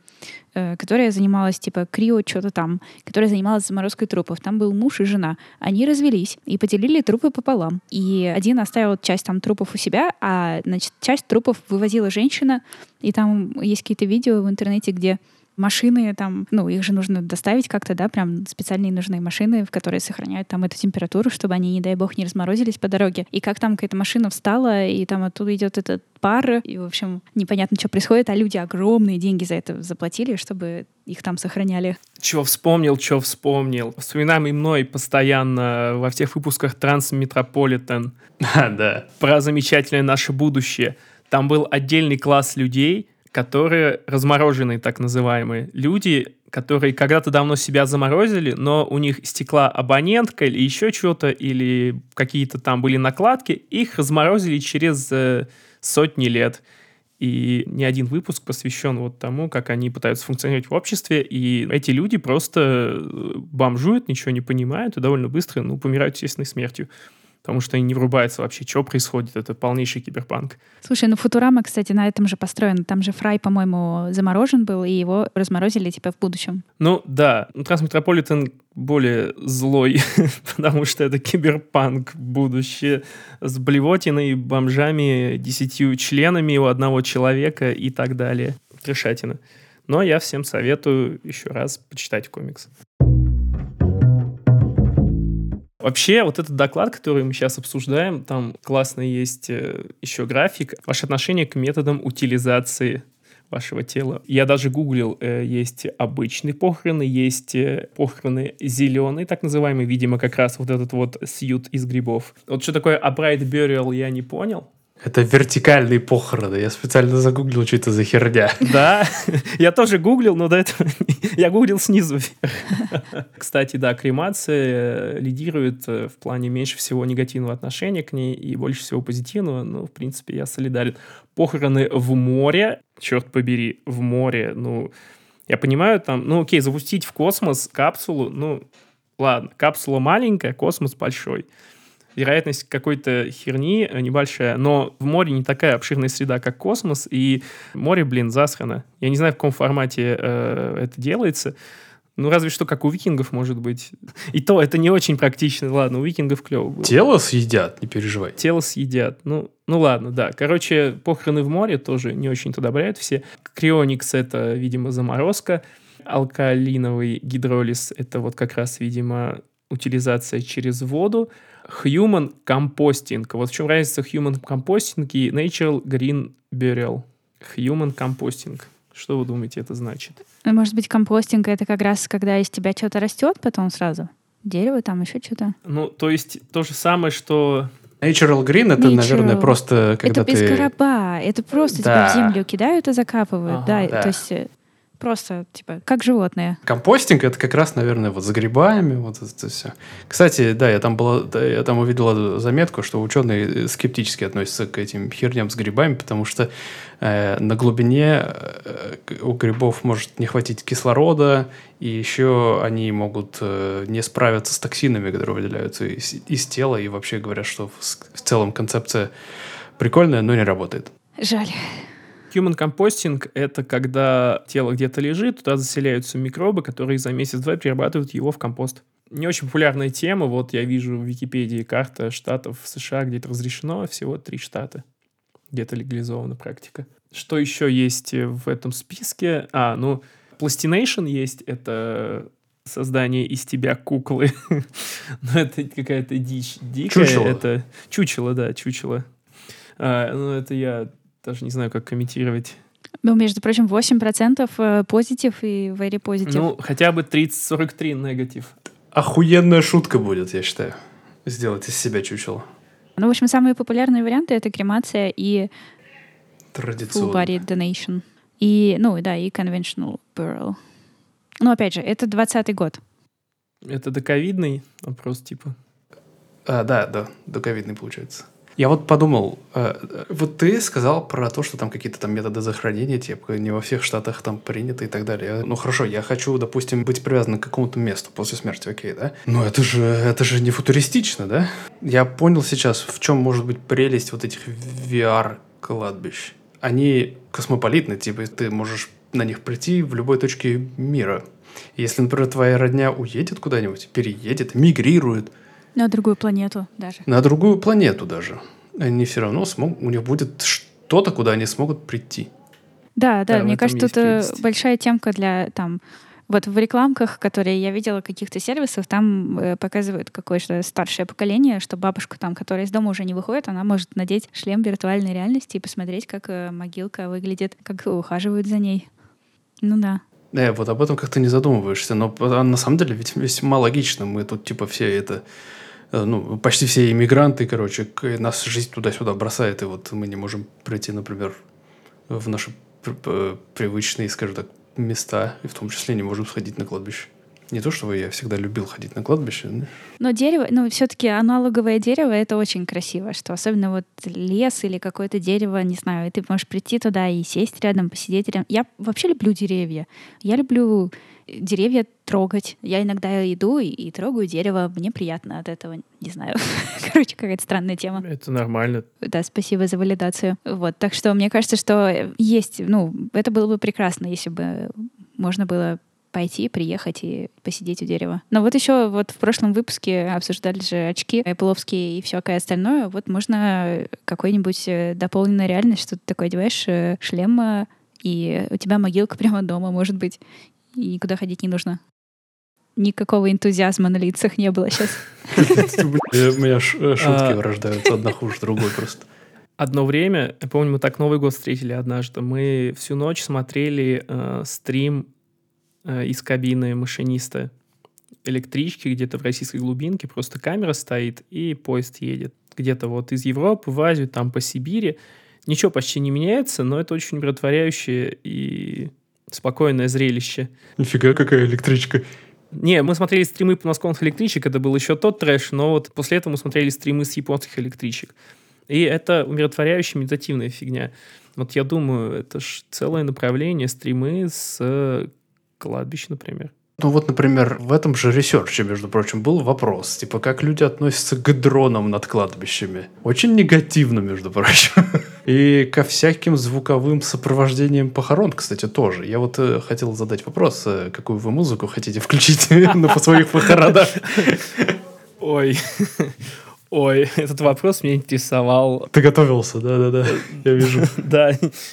э, которая занималась, типа, крио что-то там, которая занималась заморозкой трупов. Там был муж и жена. Они развелись и поделили трупы пополам. И один оставил часть там трупов у себя, а, значит, часть трупов вывозила женщина. И там есть какие-то видео в интернете, где машины там, ну, их же нужно доставить как-то, да, прям специальные нужные машины, в которые сохраняют там эту температуру, чтобы они, не дай бог, не разморозились по дороге. И как там какая-то машина встала, и там оттуда идет этот пар, и, в общем, непонятно, что происходит, а люди огромные деньги за это заплатили, чтобы их там сохраняли. Чего вспомнил, что вспомнил. Вспоминаемый мной постоянно во всех выпусках Трансметрополитен. А, да. Про замечательное наше будущее. Там был отдельный класс людей, которые размороженные, так называемые. Люди, которые когда-то давно себя заморозили, но у них стекла абонентка или еще что-то, или какие-то там были накладки, их разморозили через э, сотни лет. И ни один выпуск посвящен вот тому, как они пытаются функционировать в обществе, и эти люди просто э, бомжуют, ничего не понимают и довольно быстро, ну, помирают естественной смертью потому что они не врубаются вообще, что происходит. Это полнейший киберпанк. Слушай, ну Футурама, кстати, на этом же построен. Там же Фрай, по-моему, заморожен был, и его разморозили типа в будущем. Ну да, ну, Трансметрополитен более злой, потому что это киберпанк будущее с блевотиной, бомжами, десятью членами у одного человека и так далее. Трешатина. Но я всем советую еще раз почитать комикс. Вообще, вот этот доклад, который мы сейчас обсуждаем, там классно есть э, еще график. Ваше отношение к методам утилизации вашего тела. Я даже гуглил, э, есть обычные похороны, есть э, похороны зеленые, так называемые, видимо, как раз вот этот вот сьют из грибов. Вот что такое upright burial, я не понял. Это вертикальные похороны. Я специально загуглил, что это за херня. Да, я тоже гуглил, но до этого я гуглил снизу. Кстати, да, кремация лидирует э, в плане меньше всего негативного отношения к ней и больше всего позитивного. Ну, в принципе, я солидарен. Похороны в море, черт побери, в море, ну, я понимаю, там, ну, окей, запустить в космос капсулу, ну, ладно, капсула маленькая, космос большой вероятность какой-то херни э, небольшая, но в море не такая обширная среда, как космос, и море, блин, засрано. Я не знаю, в каком формате э, это делается, ну, разве что как у викингов, может быть. И то, это не очень практично. Ладно, у викингов клево было. Тело съедят, не переживай. Тело съедят. Ну, ну ладно, да. Короче, похороны в море тоже не очень-то одобряют все. Крионикс — это, видимо, заморозка. Алкалиновый гидролиз — это вот как раз, видимо, утилизация через воду. Human Composting. Вот в чем разница Human Composting и Natural Green Burial? Human Composting. Что вы думаете, это значит? Ну, может быть, компостинг это как раз когда из тебя что-то растет потом сразу? Дерево там, еще что-то? Ну, то есть то же самое, что Natural Green это, Natural. наверное, просто когда это ты... без короба. Это просто да. тебя в землю кидают и закапывают. Ага, да, да, то есть э, Просто, типа, как животные. Компостинг это как раз, наверное, вот с грибами, вот это все. Кстати, да, я там была, да, я там увидела заметку, что ученые скептически относятся к этим херням с грибами, потому что э, на глубине э, у грибов может не хватить кислорода, и еще они могут э, не справиться с токсинами, которые выделяются из, из тела, и вообще говорят, что в, в целом концепция прикольная, но не работает. Жаль. Human компостинг — это когда тело где-то лежит, туда заселяются микробы, которые за месяц-два перерабатывают его в компост. Не очень популярная тема. Вот я вижу в Википедии карта штатов в США, где это разрешено, всего три штата, где это легализована практика. Что еще есть в этом списке? А, ну, Plastination есть, это создание из тебя куклы. Но это какая-то дичь дикая. Чучело. Это чучело, да, чучело. А, ну, это я даже не знаю, как комментировать. Ну, между прочим, 8% э, позитив и very позитив. Ну, хотя бы 30-43 негатив. Охуенная шутка будет, я считаю. Сделать из себя чучело. Ну, в общем, самые популярные варианты — это кремация и Традиционно. full body donation. И, ну, да, и conventional burial. Ну, опять же, это 20-й год. Это доковидный вопрос, типа? А, да, да, доковидный получается. Я вот подумал, э, вот ты сказал про то, что там какие-то там методы захоронения, типа, не во всех штатах там приняты и так далее. Ну хорошо, я хочу, допустим, быть привязан к какому-то месту после смерти, окей, да? Но это же, это же не футуристично, да? Я понял сейчас, в чем может быть прелесть вот этих VR-кладбищ. Они космополитны, типа, ты можешь на них прийти в любой точке мира. Если, например, твоя родня уедет куда-нибудь, переедет, мигрирует. На другую планету даже. На другую планету даже. Они все равно смогут, у них будет что-то, куда они смогут прийти. Да, да, да мне кажется, это большая темка для там вот в рекламках, которые я видела каких-то сервисов, там э, показывают какое-то старшее поколение, что бабушка там, которая из дома уже не выходит, она может надеть шлем виртуальной реальности и посмотреть, как э, могилка выглядит, как ухаживают за ней. Ну да. Да, вот об этом как-то не задумываешься, но а, на самом деле ведь весьма логично. Мы тут типа все это э, ну, почти все иммигранты, короче, нас жизнь туда-сюда бросает, и вот мы не можем прийти, например, в наши привычные, скажем так, места, и в том числе не можем сходить на кладбище. Не то, что я всегда любил ходить на кладбище. Но, но дерево, ну, все-таки аналоговое дерево это очень красиво, что особенно вот лес или какое-то дерево, не знаю, и ты можешь прийти туда и сесть рядом, посидеть рядом. Я вообще люблю деревья. Я люблю деревья трогать. Я иногда иду и, и трогаю дерево. Мне приятно от этого. Не знаю. Короче, какая-то странная тема. Это нормально. Да, спасибо за валидацию. Вот, так что мне кажется, что есть, ну, это было бы прекрасно, если бы можно было пойти, приехать и посидеть у дерева. Но вот еще вот в прошлом выпуске обсуждали же очки Apple и всякое остальное. Вот можно какой-нибудь э, дополненная реальность, что ты такое одеваешь, э, шлем, и у тебя могилка прямо дома, может быть, и никуда ходить не нужно. Никакого энтузиазма на лицах не было сейчас. У меня шутки рождаются одна хуже другой просто. Одно время, я помню, мы так Новый год встретили однажды. Мы всю ночь смотрели э, стрим э, из кабины машиниста электрички где-то в российской глубинке. Просто камера стоит, и поезд едет. Где-то вот из Европы в Азию, там по Сибири. Ничего почти не меняется, но это очень умиротворяющее и спокойное зрелище. Нифига, какая электричка. Не, мы смотрели стримы по московских электричек, это был еще тот трэш, но вот после этого мы смотрели стримы с японских электричек. И это умиротворяющая медитативная фигня. Вот я думаю, это ж целое направление стримы с кладбищ, например. Ну вот, например, в этом же research е, между прочим, был вопрос, типа, как люди относятся к дронам над кладбищами. Очень негативно, между прочим. И ко всяким звуковым сопровождением похорон, кстати, тоже. Я вот э, хотел задать вопрос, э, какую вы музыку хотите включить на своих похоронах? Ой, Ой, этот вопрос меня интересовал. Ты готовился, да-да-да, я вижу. Да,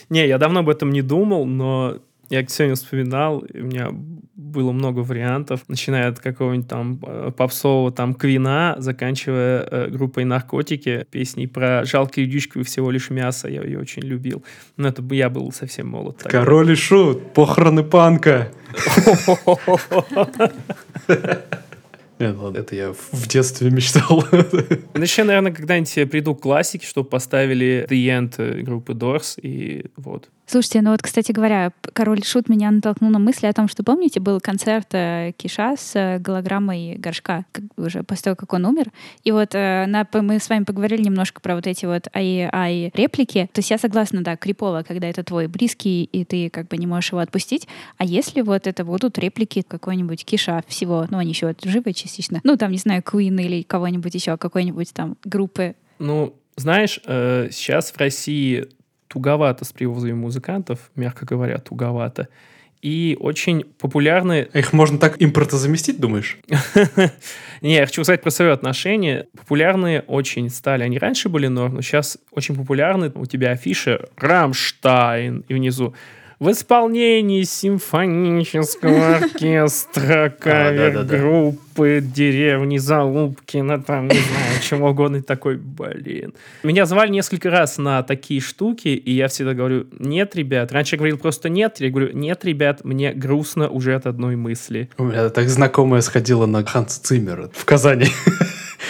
не, я давно об этом не думал, но я сегодня вспоминал, у меня было много вариантов, начиная от какого-нибудь там э, попсового там Квина, заканчивая э, группой Наркотики, песней про жалкие дючки и всего лишь мясо, я ее очень любил. Но это бы я был совсем молод. Тогда. Король и шут, похороны панка. Нет, ладно, это я в детстве мечтал. Ну, еще, наверное, когда-нибудь приду к классике, чтобы поставили The End э, группы Doors, и вот. Слушайте, ну вот, кстати говоря, король Шут меня натолкнул на мысли о том, что, помните, был концерт э, Киша с э, голограммой горшка, как, уже после того, как он умер. И вот э, на, мы с вами поговорили немножко про вот эти вот AI реплики. То есть я согласна, да, крипово, когда это твой близкий, и ты как бы не можешь его отпустить. А если вот это будут реплики какой-нибудь Киша всего, ну, они еще живы частично, ну, там, не знаю, Queen или кого-нибудь еще, какой-нибудь там группы. Ну, знаешь, э, сейчас в России туговато с привозами музыкантов, мягко говоря, туговато. И очень популярны... А их можно так импортозаместить, думаешь? Не, я хочу сказать про свое отношение. Популярные очень стали. Они раньше были норм, но сейчас очень популярны. У тебя афиша «Рамштайн» и внизу в исполнении симфонического оркестра, кавер-группы, деревни Залупкина, там, не знаю, чего угодно. Такой, блин. Меня звали несколько раз на такие штуки, и я всегда говорю, нет, ребят. Раньше я говорил просто нет, я говорю, нет, ребят, мне грустно уже от одной мысли. У меня так знакомая сходила на Ханс Циммер в Казани.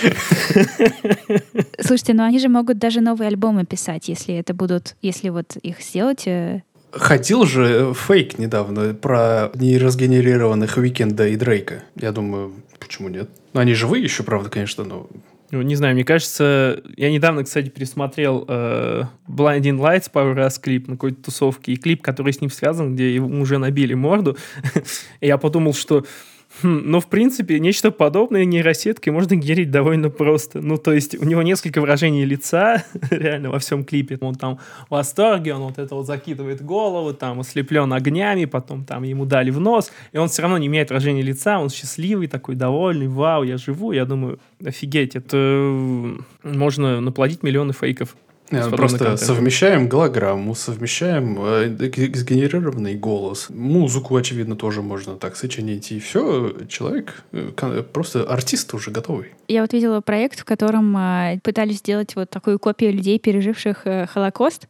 Слушайте, ну они же могут даже новые альбомы писать, если это будут, если вот их сделать э, Ходил же э, фейк недавно про неразгенерированных Уикенда и Дрейка. Я думаю, почему нет? Ну, они живые еще, правда, конечно, но... Ну, не знаю, мне кажется... Я недавно, кстати, пересмотрел э, Blinding Lights пару раз клип на какой-то тусовке, и клип, который с ним связан, где ему уже набили морду. я подумал, что Хм, ну, в принципе, нечто подобное нейросетки можно генерить довольно просто. Ну, то есть у него несколько выражений лица, реально, во всем клипе. Он там в восторге, он вот это вот закидывает голову, там ослеплен огнями, потом там ему дали в нос, и он все равно не меняет выражение лица, он счастливый, такой довольный, вау, я живу. Я думаю, офигеть, это э, можно наплодить миллионы фейков. Э, просто совмещаем голограмму, совмещаем э, сгенерированный голос. Музыку, очевидно, тоже можно так сочинить. И все, человек, э, просто артист уже готовый. Я вот видела проект, в котором э, пытались сделать вот такую копию людей, переживших э, Холокост.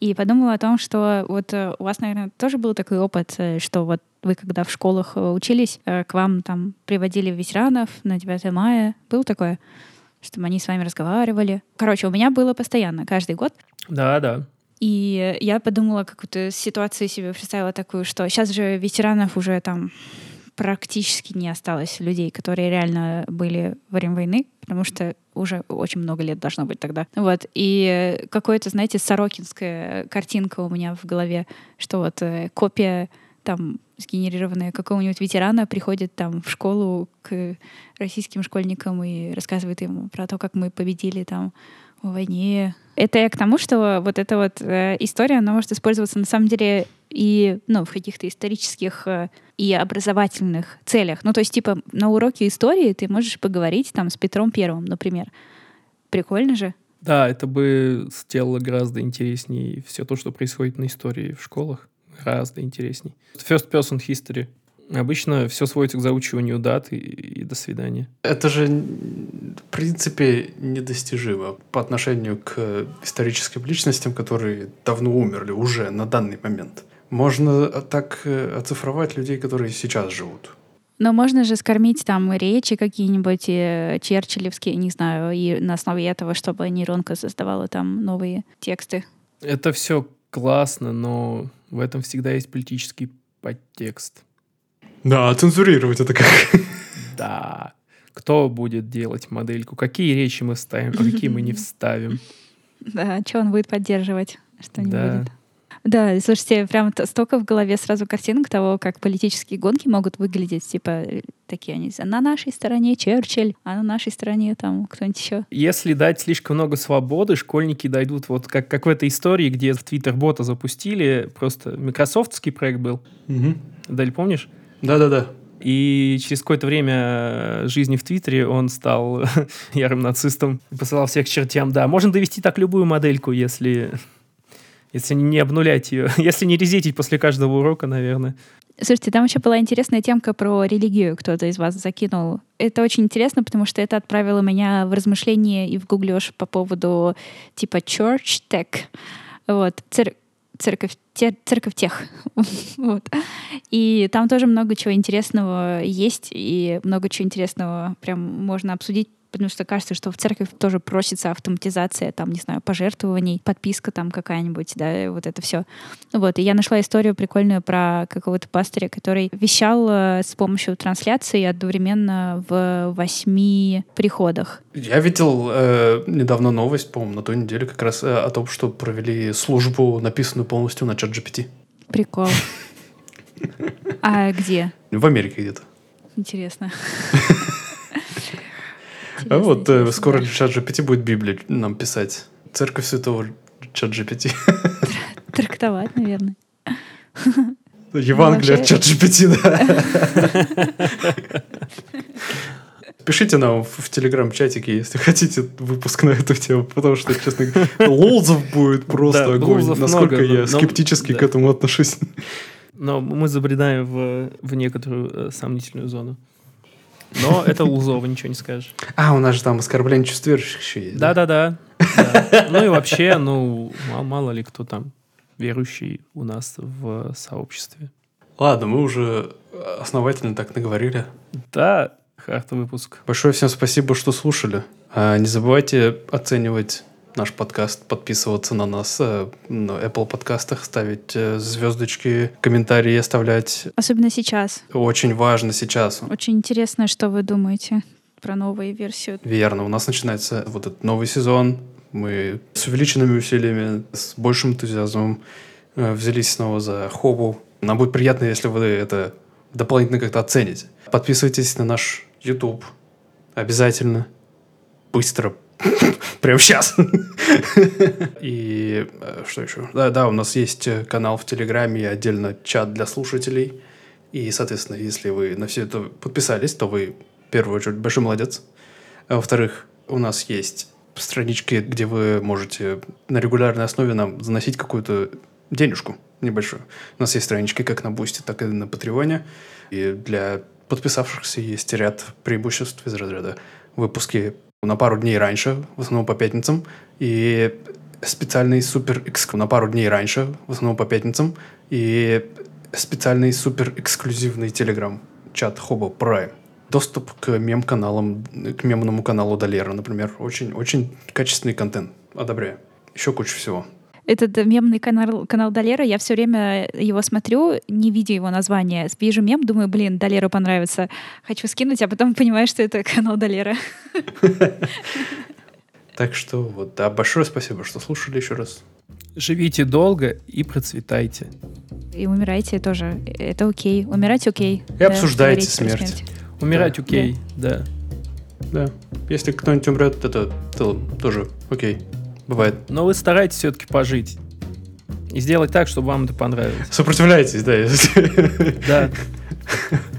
И подумала о том, что вот э, у вас, наверное, тоже был такой опыт, э, что вот вы когда в школах учились, к вам там приводили ветеранов на 9 мая. Было такое? Чтобы они с вами разговаривали. Короче, у меня было постоянно, каждый год. Да, да. И я подумала, какую-то ситуацию себе представила такую, что сейчас же ветеранов уже там практически не осталось людей, которые реально были во время войны, потому что уже очень много лет должно быть тогда. Вот. И какое-то, знаете, сорокинская картинка у меня в голове, что вот э, копия там сгенерированная какого-нибудь ветерана приходит там в школу к российским школьникам и рассказывает им про то, как мы победили там в войне. Это я к тому, что вот эта вот э, история, она может использоваться на самом деле и ну, в каких-то исторических э, и образовательных целях. Ну, то есть, типа, на уроке истории ты можешь поговорить там с Петром Первым, например. Прикольно же. Да, это бы сделало гораздо интереснее все то, что происходит на истории в школах гораздо интересней. First person history. Обычно все сводится к заучиванию дат и, и до свидания. Это же, в принципе, недостижимо по отношению к историческим личностям, которые давно умерли уже на данный момент. Можно так э, оцифровать людей, которые сейчас живут. Но можно же скормить там речи какие-нибудь э, черчиллевские, не знаю, и на основе этого, чтобы нейронка создавала там новые тексты. Это все классно, но в этом всегда есть политический подтекст. Да, цензурировать это как? Да. Кто будет делать модельку? Какие речи мы вставим, а какие мы не вставим? Да, что он будет поддерживать, что не будет. Да, слушайте, прям столько в голове сразу картинок того, как политические гонки могут выглядеть, типа такие они на нашей стороне Черчилль, а на нашей стороне там кто-нибудь еще. Если дать слишком много свободы, школьники дойдут вот как, как в этой истории, где в Твиттер-бота запустили, просто микрософтский проект был. Угу. Даль, помнишь? Да-да-да. И через какое-то время жизни в Твиттере он стал ярым нацистом и посылал всех к чертям. Да, можно довести так любую модельку, если если не обнулять ее, если не резетить после каждого урока, наверное. Слушайте, там еще была интересная темка про религию, кто-то из вас закинул. Это очень интересно, потому что это отправило меня в размышления и в гуглеж по поводу типа church tech. Вот, цер церковь, те, церковь тех. вот. И там тоже много чего интересного есть, и много чего интересного прям можно обсудить потому что кажется, что в церковь тоже просится автоматизация, там, не знаю, пожертвований, подписка там какая-нибудь, да, вот это все. Вот, и я нашла историю прикольную про какого-то пастыря, который вещал э, с помощью трансляции одновременно в восьми приходах. Я видел э, недавно новость, по-моему, на той неделе как раз э, о том, что провели службу, написанную полностью на чат GPT. Прикол. А где? В Америке где-то. Интересно. А вот э, скоро чат GPT будет Библию нам писать. Церковь Святого чат GPT. Трактовать, наверное. Евангелие от чат GPT, да. Пишите нам в, в телеграм-чатике, если хотите выпуск на эту тему, потому что, честно говоря, лолзов будет просто да, огонь. Насколько много, я но, скептически но, к этому отношусь. Но мы забредаем в, в некоторую э, сомнительную зону. Но это Лузова, ничего не скажешь. А, у нас же там оскорбление чувств верующих еще есть. Да-да-да. Ну и вообще, ну, мало ли кто там верующий у нас в сообществе. Ладно, мы уже основательно так наговорили. Да, харта выпуск. Большое всем спасибо, что слушали. А не забывайте оценивать наш подкаст, подписываться на нас э, на Apple подкастах, ставить э, звездочки, комментарии оставлять. Особенно сейчас. Очень важно сейчас. Очень интересно, что вы думаете про новую версию. Верно. У нас начинается вот этот новый сезон. Мы с увеличенными усилиями, с большим энтузиазмом э, взялись снова за хобу. Нам будет приятно, если вы это дополнительно как-то оцените. Подписывайтесь на наш YouTube. Обязательно. Быстро. Прямо сейчас. И э, что еще? Да, да, у нас есть э, канал в Телеграме и отдельно чат для слушателей. И, соответственно, если вы на все это подписались, то вы, в первую очередь, большой молодец. А во-вторых, у нас есть странички, где вы можете на регулярной основе нам заносить какую-то денежку небольшую. У нас есть странички как на Бусти, так и на Патреоне. И для подписавшихся есть ряд преимуществ из разряда выпуски на пару дней раньше, в основном по пятницам, и специальный супер экск на пару дней раньше, в основном по пятницам, и специальный супер эксклюзивный телеграм чат Хоба Prime. Доступ к мем-каналам, к мемному каналу Долера, например. Очень, очень качественный контент. Одобряю. Еще куча всего. Этот мемный канал, канал Долера, я все время его смотрю, не видя его названия. Вижу мем, думаю, блин, Долеру понравится. Хочу скинуть, а потом понимаю, что это канал Долера. Так что вот, да, большое спасибо, что слушали еще раз. Живите долго и процветайте. И умирайте тоже. Это окей. Умирать окей. И обсуждайте смерть. Умирать окей, да. Да. Если кто-нибудь умрет, это, это тоже окей. Бывает. Но вы старайтесь все-таки пожить. И сделать так, чтобы вам это понравилось. Сопротивляйтесь, да. Да.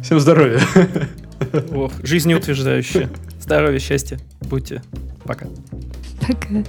Всем здоровья. Ох, жизнеутверждающее. Здоровья, счастья. Будьте. Пока. Пока.